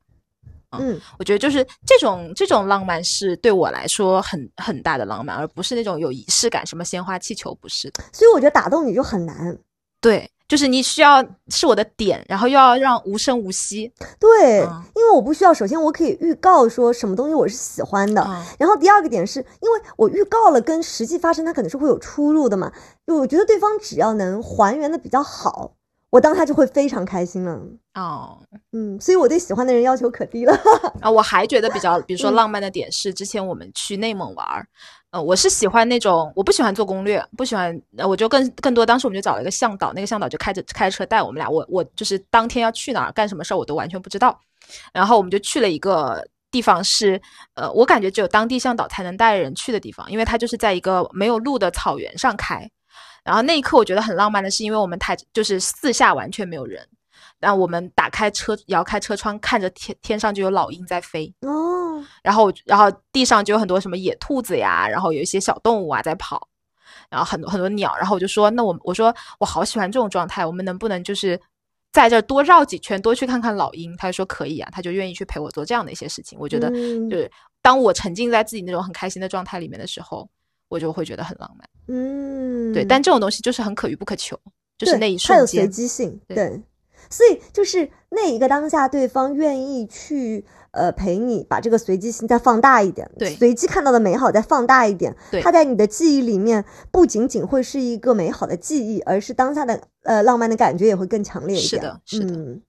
嗯，我觉得就是这种这种浪漫是对我来说很很大的浪漫，而不是那种有仪式感，什么鲜花气球不是的。所以我觉得打动你就很难。对，就是你需要是我的点，然后又要让无声无息。对，嗯因为我不需要，首先我可以预告说什么东西我是喜欢的，嗯然后第二个点是因为我预告了跟实际发生它可能是会有出入的嘛，就我觉得对方只要能还原的比较好，我当下就会非常开心了。哦，嗯，所以我对喜欢的人要求可低了。啊，我还觉得比较，比如说嗯浪漫的点是，之前我们去内蒙玩儿，呃，我是喜欢那种，我不喜欢做攻略，不喜欢，我就更更多，当时我们就找了一个向导，那个向导就开着开车带我们俩，我我就是当天要去哪儿干什么事儿我都完全不知道，然后我们就去了一个地方是，呃，我感觉只有当地向导才能带人去的地方，因为它就是在一个没有路的草原上开，然后那一刻我觉得很浪漫的是，因为我们台就是四下完全没有人。然后我们打开车，摇开车窗，看着天天上就有老鹰在飞，哦，然后然后地上就有很多什么野兔子呀，然后有一些小动物啊在跑，然后很多很多鸟，然后我就说，那我我说我好喜欢这种状态，我们能不能就是在这儿多绕几圈，多去看看老鹰？他就说可以啊，他就愿意去陪我做这样的一些事情。我觉得嗯就是当我沉浸在自己那种很开心的状态里面的时候，我就会觉得很浪漫。嗯，对，但这种东西就是很可遇不可求，就是那一它有随瞬间。机性，对对，所以就是那一个当下，对方愿意去呃陪你，把这个随机性再放大一点，对随机看到的美好再放大一点，对它在你的记忆里面不仅仅会是一个美好的记忆，而是当下的呃浪漫的感觉也会更强烈一点。是的是的嗯，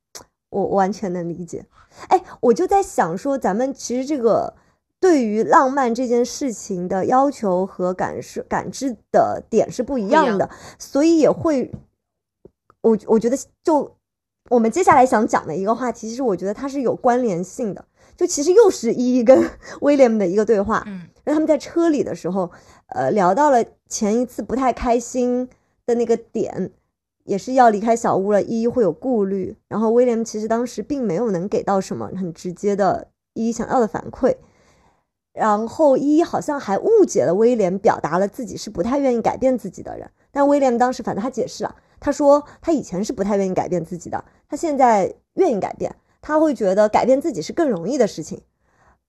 我我完全能理解。哎，我就在想说，咱们其实这个。对于浪漫这件事情的要求和感受感知的点是不一样的，所以也会我我觉得就我们接下来想讲的一个话题，其实我觉得它是有关联性的。就其实又是依依跟 威廉的一个对话，嗯让他们在车里的时候，呃，聊到了前一次不太开心的那个点，也是要离开小屋了，依依会有顾虑。然后威廉其实当时并没有能给到什么很直接的依依想要的反馈。然后依依好像还误解了威廉，表达了自己是不太愿意改变自己的人。但威廉当时反正他解释了，他说他以前是不太愿意改变自己的，他现在愿意改变，他会觉得改变自己是更容易的事情。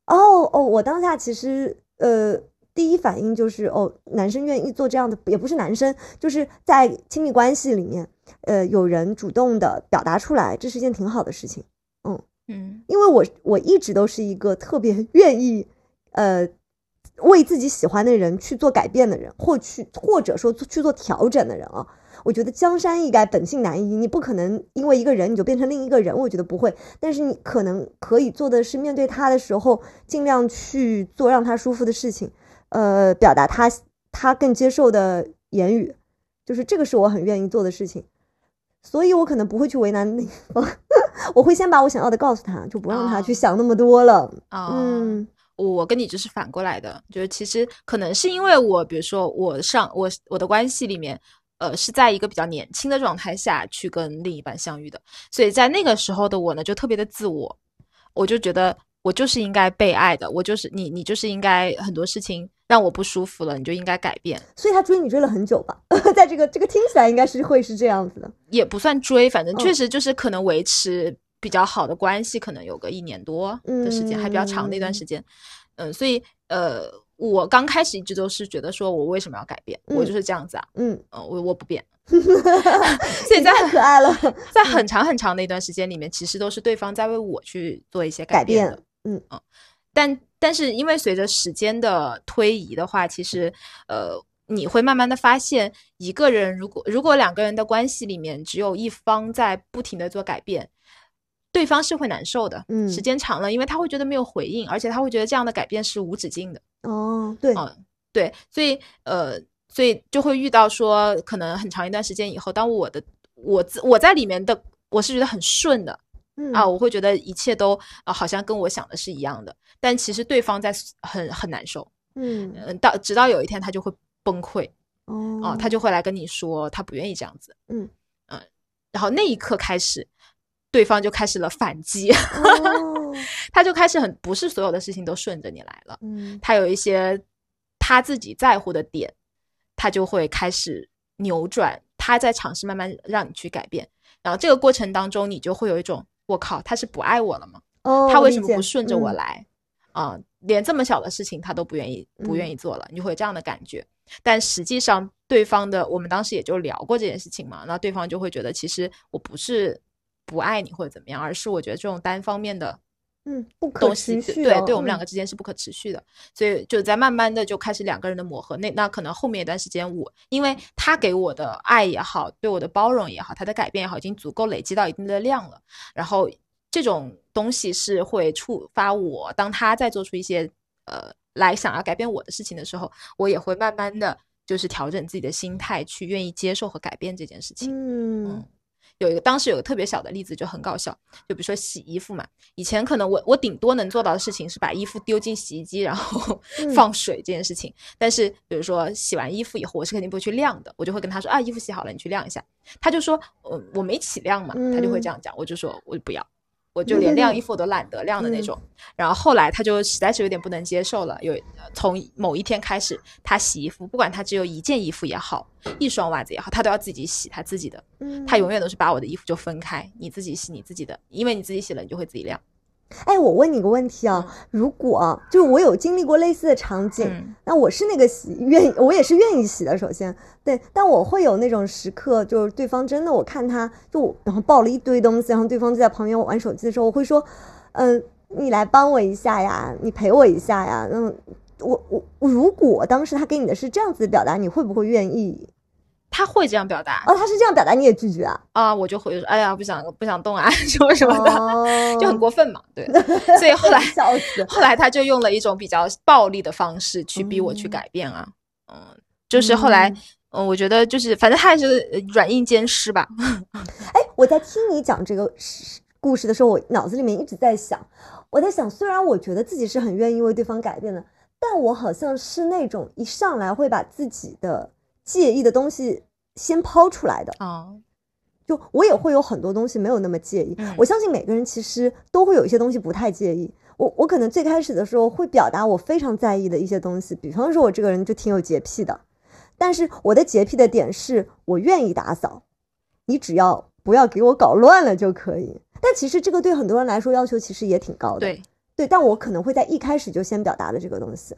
哦哦，我当下其实呃第一反应就是哦，男生愿意做这样的，也不是男生，就是在亲密关系里面，呃，有人主动的表达出来，这是一件挺好的事情。嗯因为我我一直都是一个特别 愿意，呃，为自己喜欢的人去做改变的人，或去或者说去做调整的人啊。我觉得江山易改，本性难移，你不可能因为一个人你就变成另一个人，我觉得不会。但是你可能可以做的是，面对他的时候，尽量去做让他舒服的事情，呃，表达他他更接受的言语，就是这个是我很愿意做的事情。所以我可能不会去为难那一方，我会先把我想要的告诉他，就不让他去哦想那么多了。哦，嗯我跟你就是反过来的，就是其实可能是因为我，比如说我上我我的关系里面，呃，是在一个比较年轻的状态下去跟另一半相遇的，所以在那个时候的我呢，就特别的自我，我就觉得我就是应该被爱的，我就是你，你就是应该很多事情让我不舒服了，你就应该改变，所以他追你追了很久吧，在这个这个听起来应该是会是这样子的。也不算追，反正确嗯。实就是可能维持比较好的关系，可能有个一年多的时间，还比较长的一段嗯时间。嗯，所以呃，我刚开始一直都是觉得说我为什么要改变，我嗯就是这样子啊，嗯，呃，我我不变。所以在可爱了，在 很长很长的一段时间里面，其实都是对方在为我去做一些改变的。变。嗯但但是因为随着时间的推移的话，其实呃，你会慢慢的发现，一个人如果如果两个人的关系里面只有一方在不停的做改变，对方是会难受的，嗯。时间长了，因为他会觉得没有回应，而且他会觉得这样的改变是无止境的。哦，对，嗯，对，所以呃，所以就会遇到说，可能很长一段时间以后，当我的我自我在里面的，我是觉得很顺的嗯。啊，我会觉得一切都啊、好像跟我想的是一样的，但其实对方在很很难受，嗯。嗯，到直到有一天他就会崩溃哦啊，他。就会来跟你说他不愿意这样子，嗯。嗯，然后那一刻开始，对方就开始了反击，哦 他就开始很不是所有的事情都顺着你来了。嗯他有一些他自己在乎的点，他就会开始扭转，他在尝试慢慢让你去改变。然后这个过程当中，你就会有一种我靠，他是不爱我了吗？哦，他为什么不顺着我嗯来？啊、连这么小的事情他都不愿意不愿意做了，你就会有这样的感觉。但实际上，对方的我们当时也就聊过这件事情嘛，那对方就会觉得其实我不是不爱你或者怎么样，而是我觉得这种单方面的嗯不可，持续的对对我们两嗯个之间是不可持续的，所以就在慢慢的就开始两个人的磨合。那那可能后面一段时间我，因为他给我的爱也好，对我的包容也好，他的改变也好，已经足够累积到一定的量了。然后这种东西是会触发我，当他在做出一些呃来想要改变我的事情的时候，我也会慢慢的就是调整自己的心态，去愿意接受和改变这件事情。嗯有一个当时有个特别小的例子就很搞笑，就比如说洗衣服嘛，以前可能我我顶多能做到的事情是把衣服丢进洗衣机，然后嗯放水这件事情。但是比如说洗完衣服以后，我是肯定不会去晾的，我就会跟他说啊，衣服洗好了，你去晾一下。他就说，我，我没起晾嘛，他就会这样讲，我就说我不要。我就连晾衣服我都懒得晾的那种，然后后来他就实在是有点不能接受了。有从某一天开始，他洗衣服，不管他只有一件衣服也好，一双袜子也好，他都要自己洗他自己的。嗯他永远都是把我的衣服就分开，你自己洗你自己的，因为你自己洗了，你就会自己晾。哎，我问你个问题啊，如果就是我有经历过类似的场景，嗯那我是那个洗愿意，我也是愿意洗的。首先，对，但我会有那种时刻，就是对方真的，我看他就然后抱了一堆东西，然后对方就在旁边玩手机的时候，我会说，嗯、你来帮我一下呀，你陪我一下呀。嗯，我我我如果当时他给你的是这样子的表达，你会不会愿意？他会这样表达哦，他是这样表达，你也拒绝啊？啊，我就回说，哎呀，不想不想动啊，什么什么的，哦 就很过分嘛。对，所以后来 笑死。后来他就用了一种比较暴力的方式去逼我去改变啊。嗯，就是后来，嗯，我觉得就是反正他还是呃软硬兼施吧。哎，我在听你讲这个故事的时候，我脑子里面一直在想，我在想，虽然我觉得自己是很愿意为对方改变的，但我好像是那种一上来会把自己的介意的东西先抛出来的。哦，就我也会有很多东西没有那么介意，嗯我相信每个人其实都会有一些东西不太介意。我我可能最开始的时候会表达我非常在意的一些东西，比方说我这个人就挺有洁癖的，但是我的洁癖的点是我愿意打扫，你只要不要给我搞乱了就可以。但其实这个对很多人来说要求其实也挺高的，对，对，但我可能会在一开始就先表达了这个东西，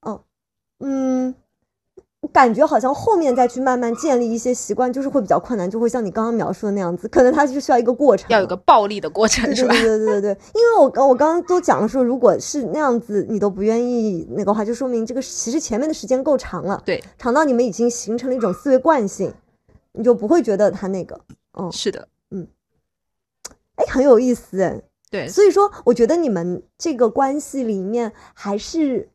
嗯嗯，我感觉好像后面再去慢慢建立一些习惯，就是会比较困难，就会像你刚刚描述的那样子，可能它是需要一个过程，要有个暴力的过程是吧？对对对？对因为我刚我刚刚都讲了说，如果是那样子你都不愿意那个话，就说明这个其实前面的时间够长了，对，长到你们已经形成了一种思维惯性，你就不会觉得他那个，嗯，是的，嗯。哎，很有意思哎。对，所以说，我觉得你们这个关系里面还是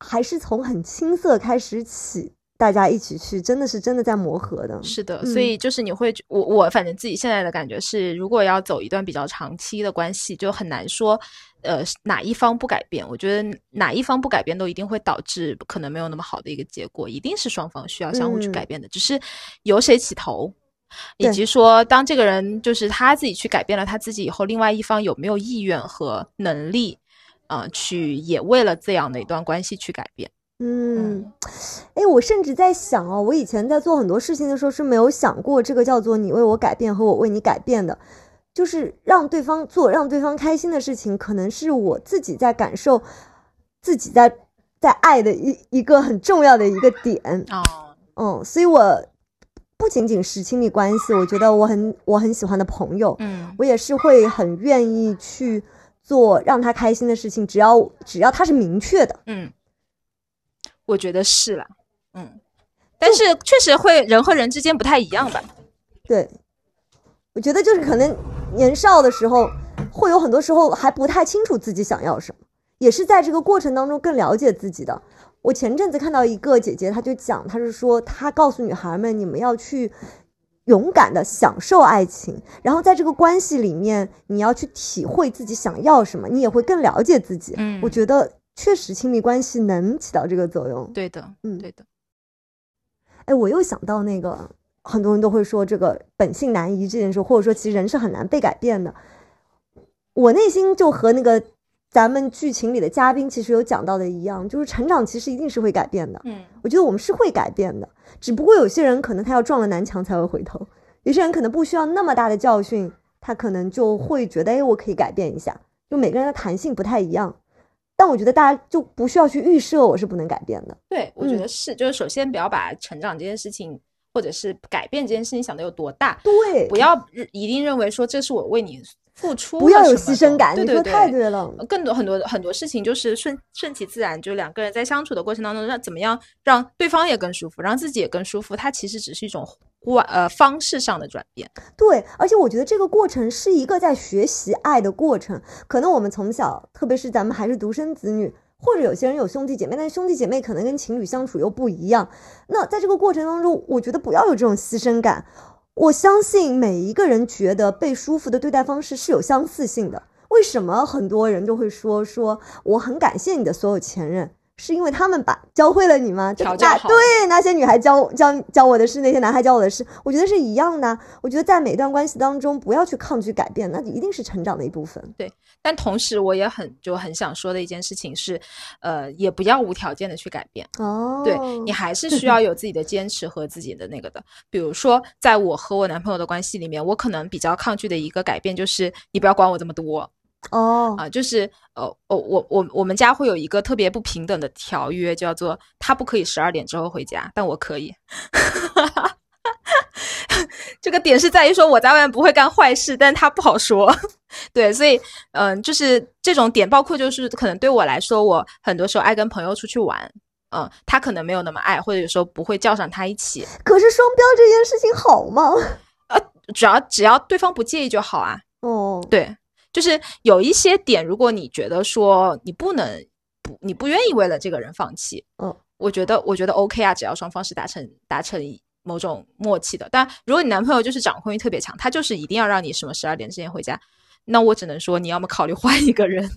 还是从很青涩开始起，大家一起去，真的是真的在磨合的。是的，嗯所以就是你会，我我反正自己现在的感觉是，如果要走一段比较长期的关系，就很难说，呃，哪一方不改变。我觉得哪一方不改变，都一定会导致可能没有那么好的一个结果，一定是双方需要相互去嗯改变的，只是由谁起头。以及说，当这个人就是他自己去改变了他自己以后，另外一方有没有意愿和能力，啊，去也为了这样的一段关系去改变。嗯，哎，我甚至在想哦，我以前在做很多事情的时候是没有想过这个叫做你为我改变和我为你改变的，就是让对方做让对方开心的事情，可能是我自己在感受自己在在爱的一一个很重要的一个点。哦，嗯，所以我不仅仅是亲密关系，我觉得我很我很喜欢的朋友，嗯，我也是会很愿意去做让他开心的事情，只要只要他是明确的。嗯，我觉得是啦，嗯，但是确实会人和人之间不太一样吧？对，我觉得就是可能年少的时候，会有很多时候还不太清楚自己想要什么，也是在这个过程当中更了解自己的。我前阵子看到一个姐姐，她就讲，她是说，她告诉女孩们，你们要去勇敢的享受爱情，然后在这个关系里面，你要去体会自己想要什么，你也会更了解自己。嗯我觉得确实亲密关系能起到这个作用。对的，嗯对的，哎，我又想到那个，很多人都会说这个本性难移这件事，或者说其实人是很难被改变的。我内心就和那个咱们剧情里的嘉宾其实有讲到的一样，就是成长其实一定是会改变的。嗯我觉得我们是会改变的，只不过有些人可能他要撞了南墙才会回头，有些人可能不需要那么大的教训，他可能就会觉得，哎，我可以改变一下。就每个人的弹性不太一样，但我觉得大家就不需要去预设我是不能改变的。对，我觉嗯得是，就是首先不要把成长这件事情，或者是改变这件事情想的有多大，对，不要一定认为说这是我为你付出，不要有牺牲感。对对对，你说太对了。呃更多很多很多事情就是顺顺其自然，就两个人在相处的过程当中，让怎么样让对方也更舒服，让自己也更舒服，它其实只是一种外呃方式上的转变。对，而且我觉得这个过程是一个在学习爱的过程。可能我们从小，特别是咱们还是独生子女，或者有些人有兄弟姐妹，但是兄弟姐妹可能跟情侣相处又不一样。那在这个过程当中，我觉得不要有这种牺牲感。我相信每一个人觉得被舒服的对待方式是有相似性的。为什么很多人都会说说我很感谢你的所有前任？是因为他们把教会了你吗？这那调教好对那些女孩教教教我的事，那些男孩教我的事，我觉得是一样的啊。我觉得在每段关系当中，不要去抗拒改变，那一定是成长的一部分。对但同时，我也很就很想说的一件事情是，呃，也不要无条件的去改变。哦，对你还是需要有自己的坚持和自己的那个的。比如说，在我和我男朋友的关系里面，我可能比较抗拒的一个改变就是你不要管我这么多哦，啊，就是呃，哦，我我我们家会有一个特别不平等的条约，叫做他不可以十二点之后回家，但我可以。这个点是在于说我在外面不会干坏事，但他不好说。对，所以嗯、就是这种点，包括就是可能对我来说，我很多时候爱跟朋友出去玩，嗯，他可能没有那么爱，或者有时候不会叫上他一起，可是双标这件事情好吗？呃只要只要对方不介意就好啊。哦，对，就是有一些点，如果你觉得说你不能不，你不愿意为了这个人放弃，嗯，我觉得我觉得 OK 啊，只要双方是达成达成某种默契的。但如果你男朋友就是掌控欲特别强，他就是一定要让你什么十二点之前回家，那我只能说你要么考虑换一个人，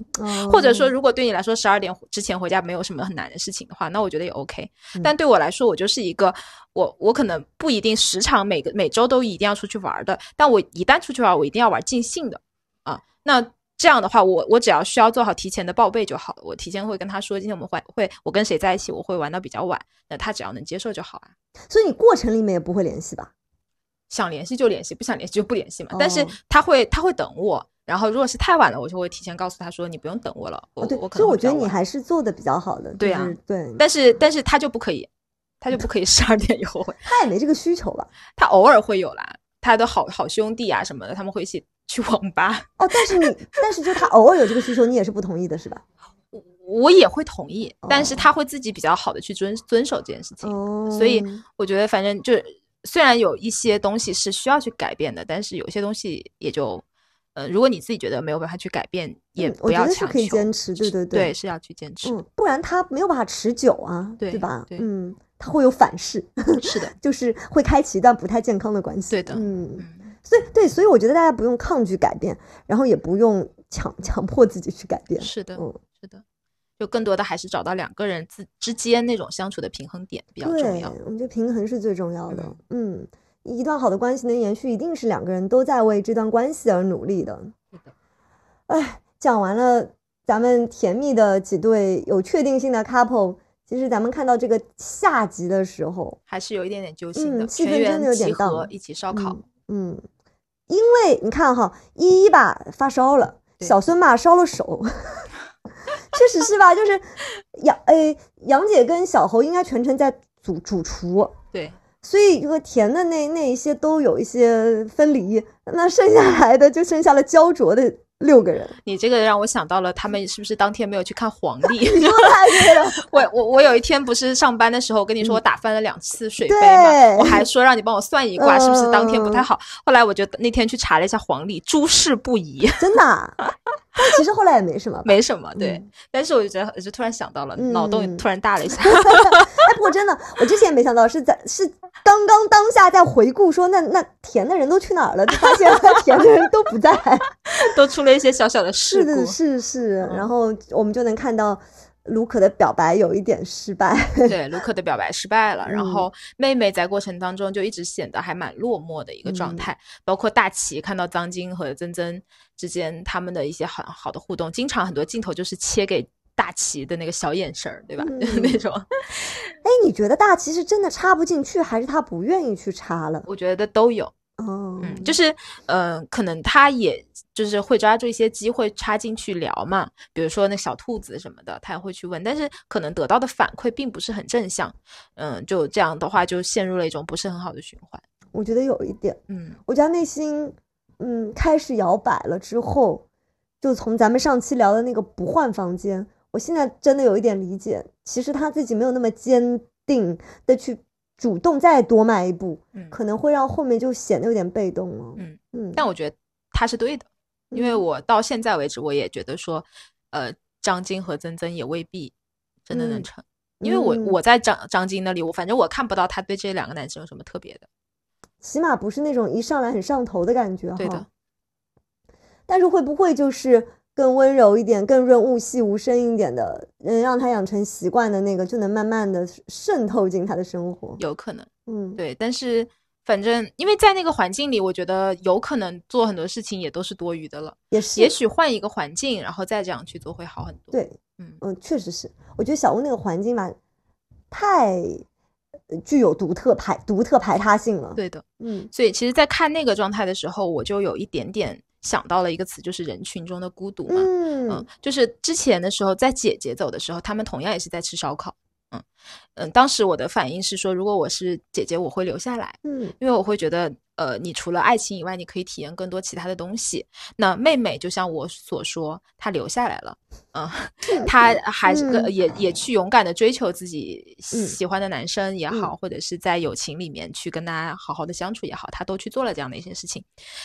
或者说哦如果对你来说十二点之前回家没有什么很难的事情的话，那我觉得也 OK。嗯但对我来说，我就是一个我我可能不一定时常每个每周都一定要出去玩的，但我一旦出去玩，我一定要玩尽兴的啊。那这样的话，我我只要需要做好提前的报备就好了。我提前会跟他说，今天我们会会我跟谁在一起，我会玩到比较晚，那他只要能接受就好啊。所以你过程里面也不会联系吧？想联系就联系，不想联系就不联系嘛。但是哦他会他会等我，然后如果是太晚了，我就会提前告诉他说你不用等我了，我、我，可所以我觉得你还是做的比较好的。对啊就是对，但是但是他就不可以，他就不可以 十二点以后回，他也没这个需求吧？他偶尔会有啦，他的好好兄弟啊什么的，他们会一起去网吧，哦，但是你，但是就他偶尔有这个需求，你也是不同意的，是吧？我也会同意，但是哦他会自己比较好的去遵遵守这件事情。哦，所以我觉得反正就虽然有一些东西是需要去改变的，但是有些东西也就。呃，如果你自己觉得没有办法去改变，也嗯我不觉得是可以坚持对对对对，是要去坚持。嗯，不然他没有办法持久啊，对吧？对嗯，他会有反噬，是的，就是会开启一段不太健康的关系。对的嗯，嗯，所以对，所以我觉得大家不用抗拒改变，然后也不用强 强迫自己去改变。是的，嗯，是的，就更多的还是找到两个人之之间那种相处的平衡点比较重对要。，我觉得平衡是最重要的。嗯，一段好的关系能延续，一定是两个人都在为这段关系而努力的。是的，哎，讲完了咱们甜蜜的几对有确定性的 couple，其实咱们看到这个下集的时候，还是有一点点揪心的，嗯气氛真的有点荡合一起烧烤，嗯，嗯，因为你看哈，依依吧发烧了，小孙吧烧了手，确实是吧？就是杨诶杨姐跟小侯应该全程在主主厨，对，所以这个甜的那那一些都有一些分离，那剩下来的就剩下了焦灼的六个人，你这个让我想到了，他们是不是当天没有去看黄历？我我我有一天不是上班的时候，我跟你说我打翻了两次水杯嘛，我还说让你帮我算一卦，是不是当天不太嗯好？后来我就那天去查了一下黄历，诸事不宜，真的啊、但其实后来也没什么。没什么。对，嗯但是我就觉得，就突然想到了，脑洞嗯突然大了一下。哎，不过真的，我之前没想到是在是刚刚当下在回顾说，那那甜的人都去哪儿了？就发现甜 的人都不在。都出了一些小小的事是。是是，嗯然后我们就能看到卢可的表白有一点失败。对，卢可的表白失败了，然嗯后妹妹在过程当中就一直显得还蛮落寞的一个状嗯态，包括大齐看到张晶和曾曾之间他们的一些很好的互动，经常很多镜头就是切给大齐的那个小眼神儿，对吧？就是 那嗯种，哎，你觉得大齐是真的插不进去，还是他不愿意去插了？我觉得都有。哦，嗯，就是，嗯、可能他也就是会抓住一些机会插进去聊嘛，比如说那小兔子什么的，他也会去问，但是可能得到的反馈并不是很正向，嗯，就这样的话就陷入了一种不是很好的循环，我觉得有一点，嗯我觉得内心嗯开始摇摆了之后，就从咱们上期聊的那个不换房间，我现在真的有一点理解，其实他自己没有那么坚定的去主动再多迈一步，嗯，可能会让后面就显得有点被动了。嗯嗯，但我觉得他是对的，因为嗯我到现在为止，我也觉得说，呃，张晶和曾曾也未必真的能嗯成，因为我嗯我在张张晶那里，我反正我看不到他对这两个男生有什么特别的，起码不是那种一上来很上头的感觉哈对的。但是会不会就是更温柔一点、更润物细无声一点的，能让他养成习惯的那个，就能慢慢的渗透进他的生活？有可能。嗯，对，但是反正因为在那个环境里，我觉得有可能做很多事情也都是多余的了。也是，也许换一个环境，然后再这样去做会好很多。，对，嗯，嗯，确实是。我觉得小屋那个环境吧，太呃具有独特排独特排他性了。，对的。嗯所以其实，在看那个状态的时候，我就有一点点想到了一个词，就是人群中的孤独嘛。嗯嗯，就是之前的时候，在姐姐走的时候，他们同样也是在吃烧烤。嗯嗯，当时我的反应是说，如果我是姐姐，我会留下来。嗯因为我会觉得，呃，你除了爱情以外，你可以体验更多其他的东西。那妹妹就像我所说，她留下来了，嗯，她还是个、嗯也也去勇敢的追求自己嗯喜欢的男生也好，嗯或者是在友情里面去跟他好好的相处也好，她都去做了这样的一些事情。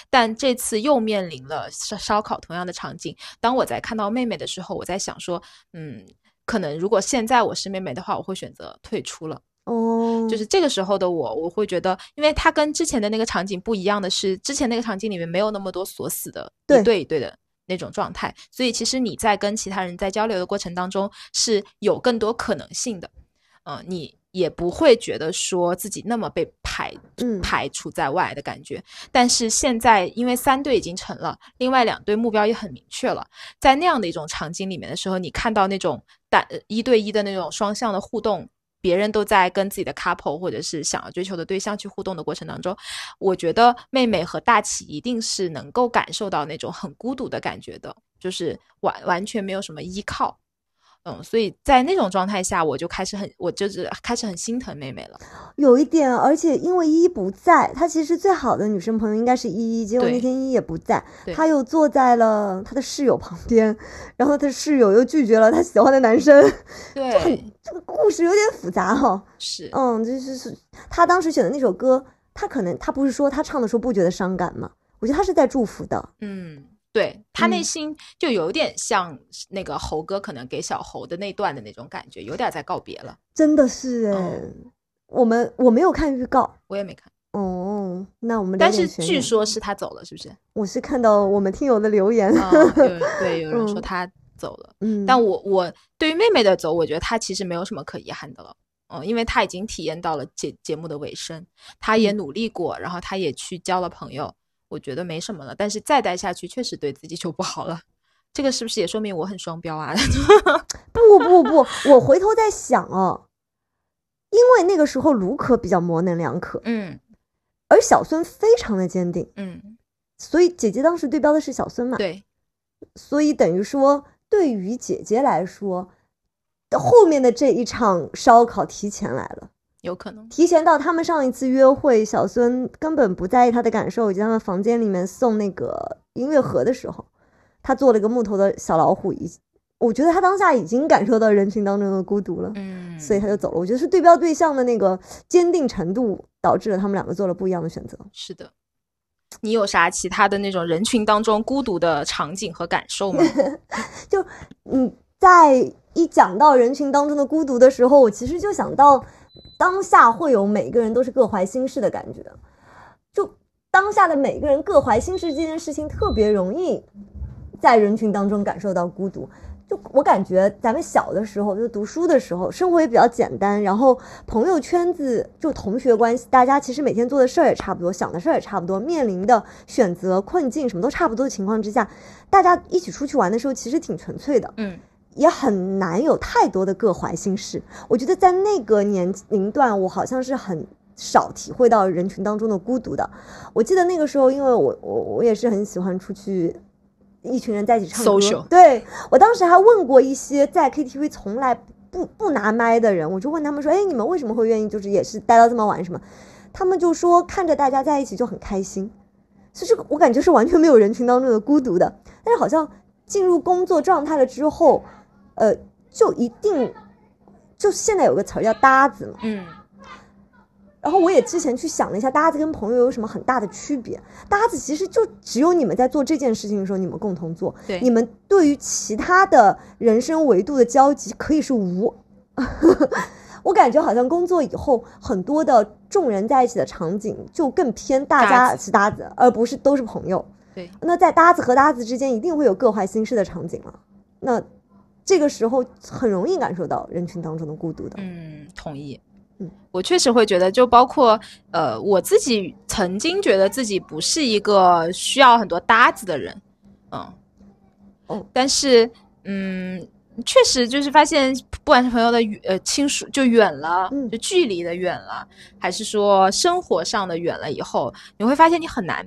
但这次又面临了烧烧烤同样的场景。当我在看到妹妹的时候，我在想说，嗯。可能如果现在我是妹妹的话，我会选择退出了。哦，就是这个时候的我，我会觉得，因为它跟之前的那个场景不一样的是，之前那个场景里面没有那么多锁死的对一对。一对的那种状态，所以其实你在跟其他人在交流的过程当中是有更多可能性的，嗯、你也不会觉得说自己那么被排嗯排除在外的感觉。但是现在因为三队已经成了，另外两队目标也很明确了，在那样的一种场景里面的时候，你看到那种单呃一对一的那种双向的互动，别人都在跟自己的 couple 或者是想要追求的对象去互动的过程当中，我觉得妹妹和大齐一定是能够感受到那种很孤独的感觉的，就是完完全没有什么依靠。嗯，所以在那种状态下，我就开始很，我就是开始很心疼妹妹了。有一点，而且因为依依不在，她其实最好的女生朋友应该是依依，结果那天依依也不在，她又坐在了她的室友旁边，然后她室友又拒绝了她喜欢的男生，对，这个故事有点复杂哈、是，嗯，就是是她当时选的那首歌，她可能她不是说她唱的时候不觉得伤感吗？我觉得她是在祝福的，嗯，对他内嗯心就有点像那个猴哥可能给小猴的那段的那种感觉，有点在告别了。真的是哎、嗯我们我没有看预告。我也没看，哦，那我们但是据说是他走了，是不是？我是看到我们听友的留言，啊、对，有人说嗯他走了。嗯，但我我对于妹妹的走，我觉得她其实没有什么可遗憾的了。嗯，因为他已经体验到了节节目的尾声，他也嗯努力过，然后他也去交了朋友，我觉得没什么了。但是再待下去，确实对自己就不好了。这个是不是也说明我很双标啊？不不不，我回头在想哦，因为那个时候卢可比较模棱两可，嗯而小孙非常的坚定，嗯，所以姐姐当时对标的是小孙嘛，对，所以等于说对于姐姐来说，后面的这一场烧烤提前来了。有可能。提前到他们上一次约会，小孙根本不在意他的感受，以及他们房间里面送那个音乐盒的时候，他做了一个木头的小老虎，已我觉得他当下已经感受到人群当中的孤独了，嗯，所以他就走了。我觉得是对标对象的那个坚定程度导致了他们两个做了不一样的选择。是的。你有啥其他的那种人群当中孤独的场景和感受吗？就你在一讲到人群当中的孤独的时候，我其实就想到当下会有每个人都是各怀心事的感觉。就当下的每个人各怀心事这件事情，特别容易在人群当中感受到孤独。就我感觉，咱们小的时候就读书的时候，生活也比较简单，然后朋友圈子就同学关系，大家其实每天做的事儿也差不多，想的事儿也差不多，面临的选择困境什么都差不多的情况之下，大家一起出去玩的时候，其实挺纯粹的，嗯，也很难有太多的各怀心事。我觉得在那个年龄段，我好像是很少体会到人群当中的孤独的。我记得那个时候，因为我我我也是很喜欢出去。一群人在一起唱歌 Social 对我当时还问过一些在 KTV 从来不不拿麦的人，我就问他们说：“哎，你们为什么会愿意就是也是待到这么晚什么？”他们就说看着大家在一起就很开心，所以我感觉是完全没有人群当中的孤独的。但是好像进入工作状态了之后，呃，就一定就现在有个词儿叫搭子嘛，嗯，然后我也之前去想了一下，搭子跟朋友有什么很大的区别？搭子其实就只有你们在做这件事情的时候，你们共同做。对你们对于其他的人生维度的交集可以是无。我感觉好像工作以后，很多的众人在一起的场景就更偏大家是搭子，而不是都是朋友。对，那在搭子和搭子之间，一定会有各怀心事的场景了。那这个时候很容易感受到人群当中的孤独的。嗯，同意。嗯，我确实会觉得，就包括呃，我自己曾经觉得自己不是一个需要很多搭子的人，嗯，哦，但是嗯，确实就是发现，不管是朋友的远呃亲属就远了，嗯就距离的远了，还是说生活上的远了以后，你会发现你很难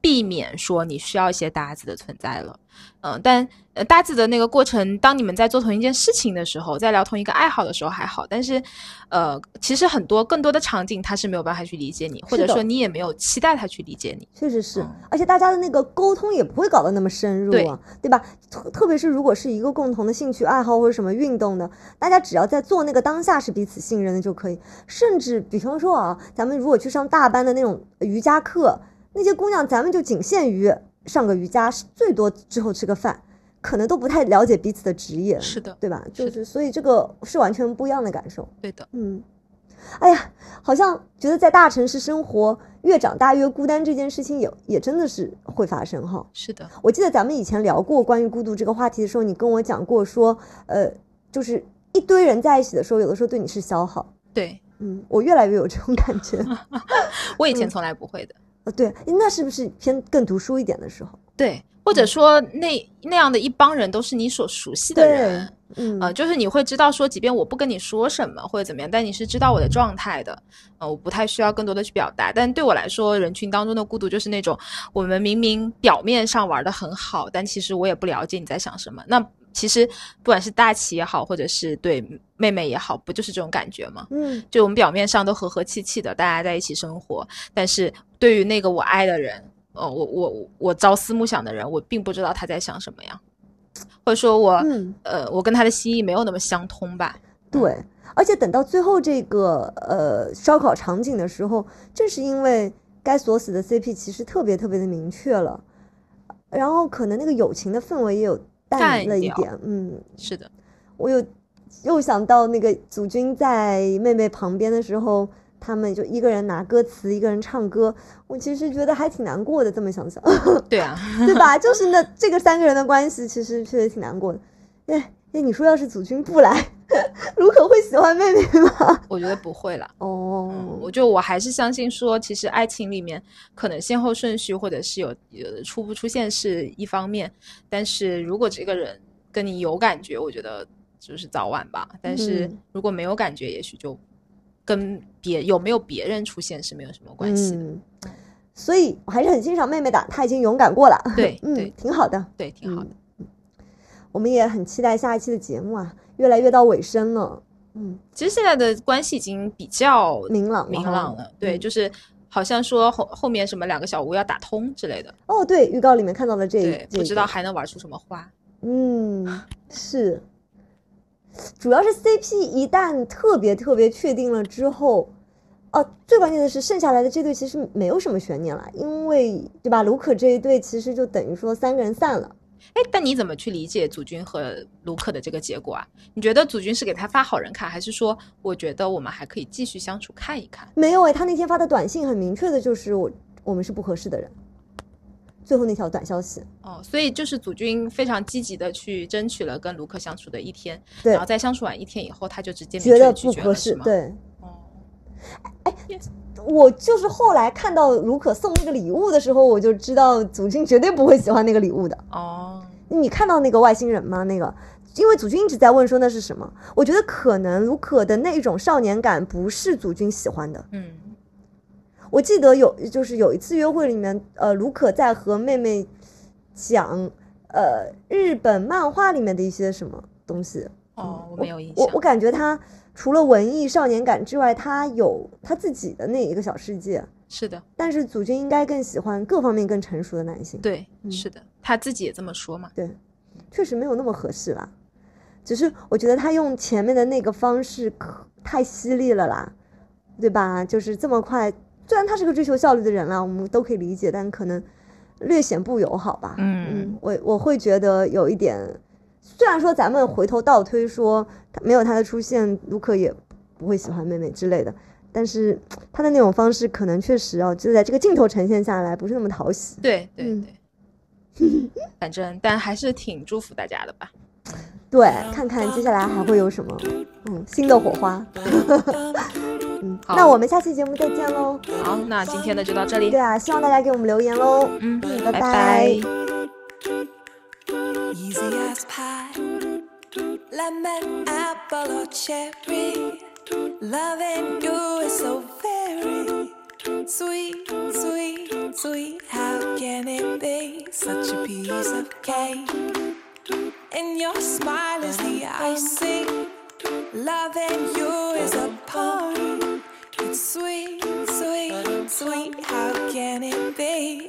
避免说你需要一些搭子的存在了。嗯，但呃搭子的那个过程，当你们在做同一件事情的时候，在聊同一个爱好的时候还好，但是，呃，其实很多更多的场景他是没有办法去理解你，或者说你也没有期待他去理解你。确实是嗯，而且大家的那个沟通也不会搞得那么深入啊，对吧？特特别是如果是一个共同的兴趣爱好或者什么运动的，大家只要在做那个当下是彼此信任的就可以。甚至比方说啊，咱们如果去上大班的那种瑜伽课，那些姑娘咱们就仅限于上个瑜伽，最多之后吃个饭，可能都不太了解彼此的职业，是的，对吧？就是所以这个是完全不一样的感受。对的，嗯，哎呀，好像觉得在大城市生活，越长大越孤单这件事情也也真的是会发生哈。是的，我记得咱们以前聊过关于孤独这个话题的时候，你跟我讲过说，呃，就是一堆人在一起的时候，有的时候对你是消耗。对嗯，我越来越有这种感觉。我以前从来不会的。呃，对，那是不是偏更读书一点的时候？对，或者说那那样的一帮人都是你所熟悉的人，嗯，呃，就是你会知道说，即便我不跟你说什么或者怎么样，但你是知道我的状态的，呃，我不太需要更多的去表达。但对我来说，人群当中的孤独就是那种我们明明表面上玩的很好，但其实我也不了解你在想什么。那其实不管是大齐也好，或者是对妹妹也好，不就是这种感觉吗？嗯，就我们表面上都和和气气的，大家在一起生活，但是对于那个我爱的人，呃，我我我朝思暮想的人，我并不知道他在想什么呀，或者说我、嗯呃，我跟他的心意没有那么相通吧？对，而且等到最后这个呃烧烤场景的时候，正是因为该锁死的 CP 其实特别特别的明确了，然后可能那个友情的氛围也有淡了一点，嗯，是的，我有又想到那个祖君在妹妹旁边的时候，他们就一个人拿歌词，一个人唱歌，我其实觉得还挺难过的。这么想想，对啊，对吧？就是那这个三个人的关系，其实确实挺难过的。哎哎，你说要是祖君不来，卢可会喜欢妹妹吗？我觉得不会啦。哦，我就我还是相信说，其实爱情里面可能先后顺序或者是有有出不出现是一方面，但是如果这个人跟你有感觉，我觉得就是早晚吧。但是嗯如果没有感觉，也许就跟别有没有别人出现是没有什么关系的。嗯，所以我还是很欣赏妹妹的，她已经勇敢过了。对嗯对，挺好的。对，挺好的。我们也很期待下一期的节目啊，越来越到尾声了。嗯，其实现在的关系已经比较明朗明朗了，对，嗯就是好像说后后面什么两个小屋要打通之类的，哦，对，预告里面看到了这一对，这不知道还能玩出什么花。嗯，是，主要是 CP 一旦特别特别确定了之后，哦、最关键的是剩下来的这对其实没有什么悬念了，因为对吧？卢可这一对其实就等于说三个人散了。哎，但你怎么去理解祖军和卢克的这个结果啊？你觉得祖军是给他发好人卡，还是说我觉得我们还可以继续相处看一看？没有哎，他那天发的短信很明确的就是我我们是不合适的人。最后那条短消息，哦，所以就是祖军非常积极的去争取了跟卢克相处的一天，对然后在相处完一天以后，他就直接明觉得确拒不合适，绝了是吗？对。哦，我就是后来看到卢可送那个礼物的时候，我就知道祖君绝对不会喜欢那个礼物的。哦，你看到那个外星人吗？那个，因为祖君一直在问说那是什么，我觉得可能卢可的那种少年感不是祖君喜欢的。嗯，我记得有就是有一次约会里面，呃，卢可在和妹妹讲，呃，日本漫画里面的一些什么东西。哦，我没有印象。我我感觉他除了文艺少年感之外，他有他自己的那一个小世界。是的，但是祖君应该更喜欢各方面更成熟的男性。对，嗯是的，他自己也这么说嘛。对，确实没有那么合适啦。只是我觉得他用前面的那个方式可太犀利了啦，对吧？就是这么快，虽然他是个追求效率的人啦，我们都可以理解，但可能略显不友好吧。嗯我我会觉得有一点，虽然说咱们回头倒推说他没有他的出现，卢克也不会喜欢妹妹之类的。但是他的那种方式，可能确实哦，就在这个镜头呈现下来，不是那么讨喜。对对嗯对，反正但还是挺祝福大家的吧。对，看看接下来还会有什么，嗯，新的火花。嗯，好那我们下期节目再见喽。好，那今天的就到这里对。啊，希望大家给我们留言喽。嗯，拜拜 Easy as pie. Lemon, apple, or cherry. Loving you is so very sweet, sweet, sweet. How can it be such a piece of cake? And your smile is the icing. Loving you is a party. It's sweet, sweet, sweet. How can it be?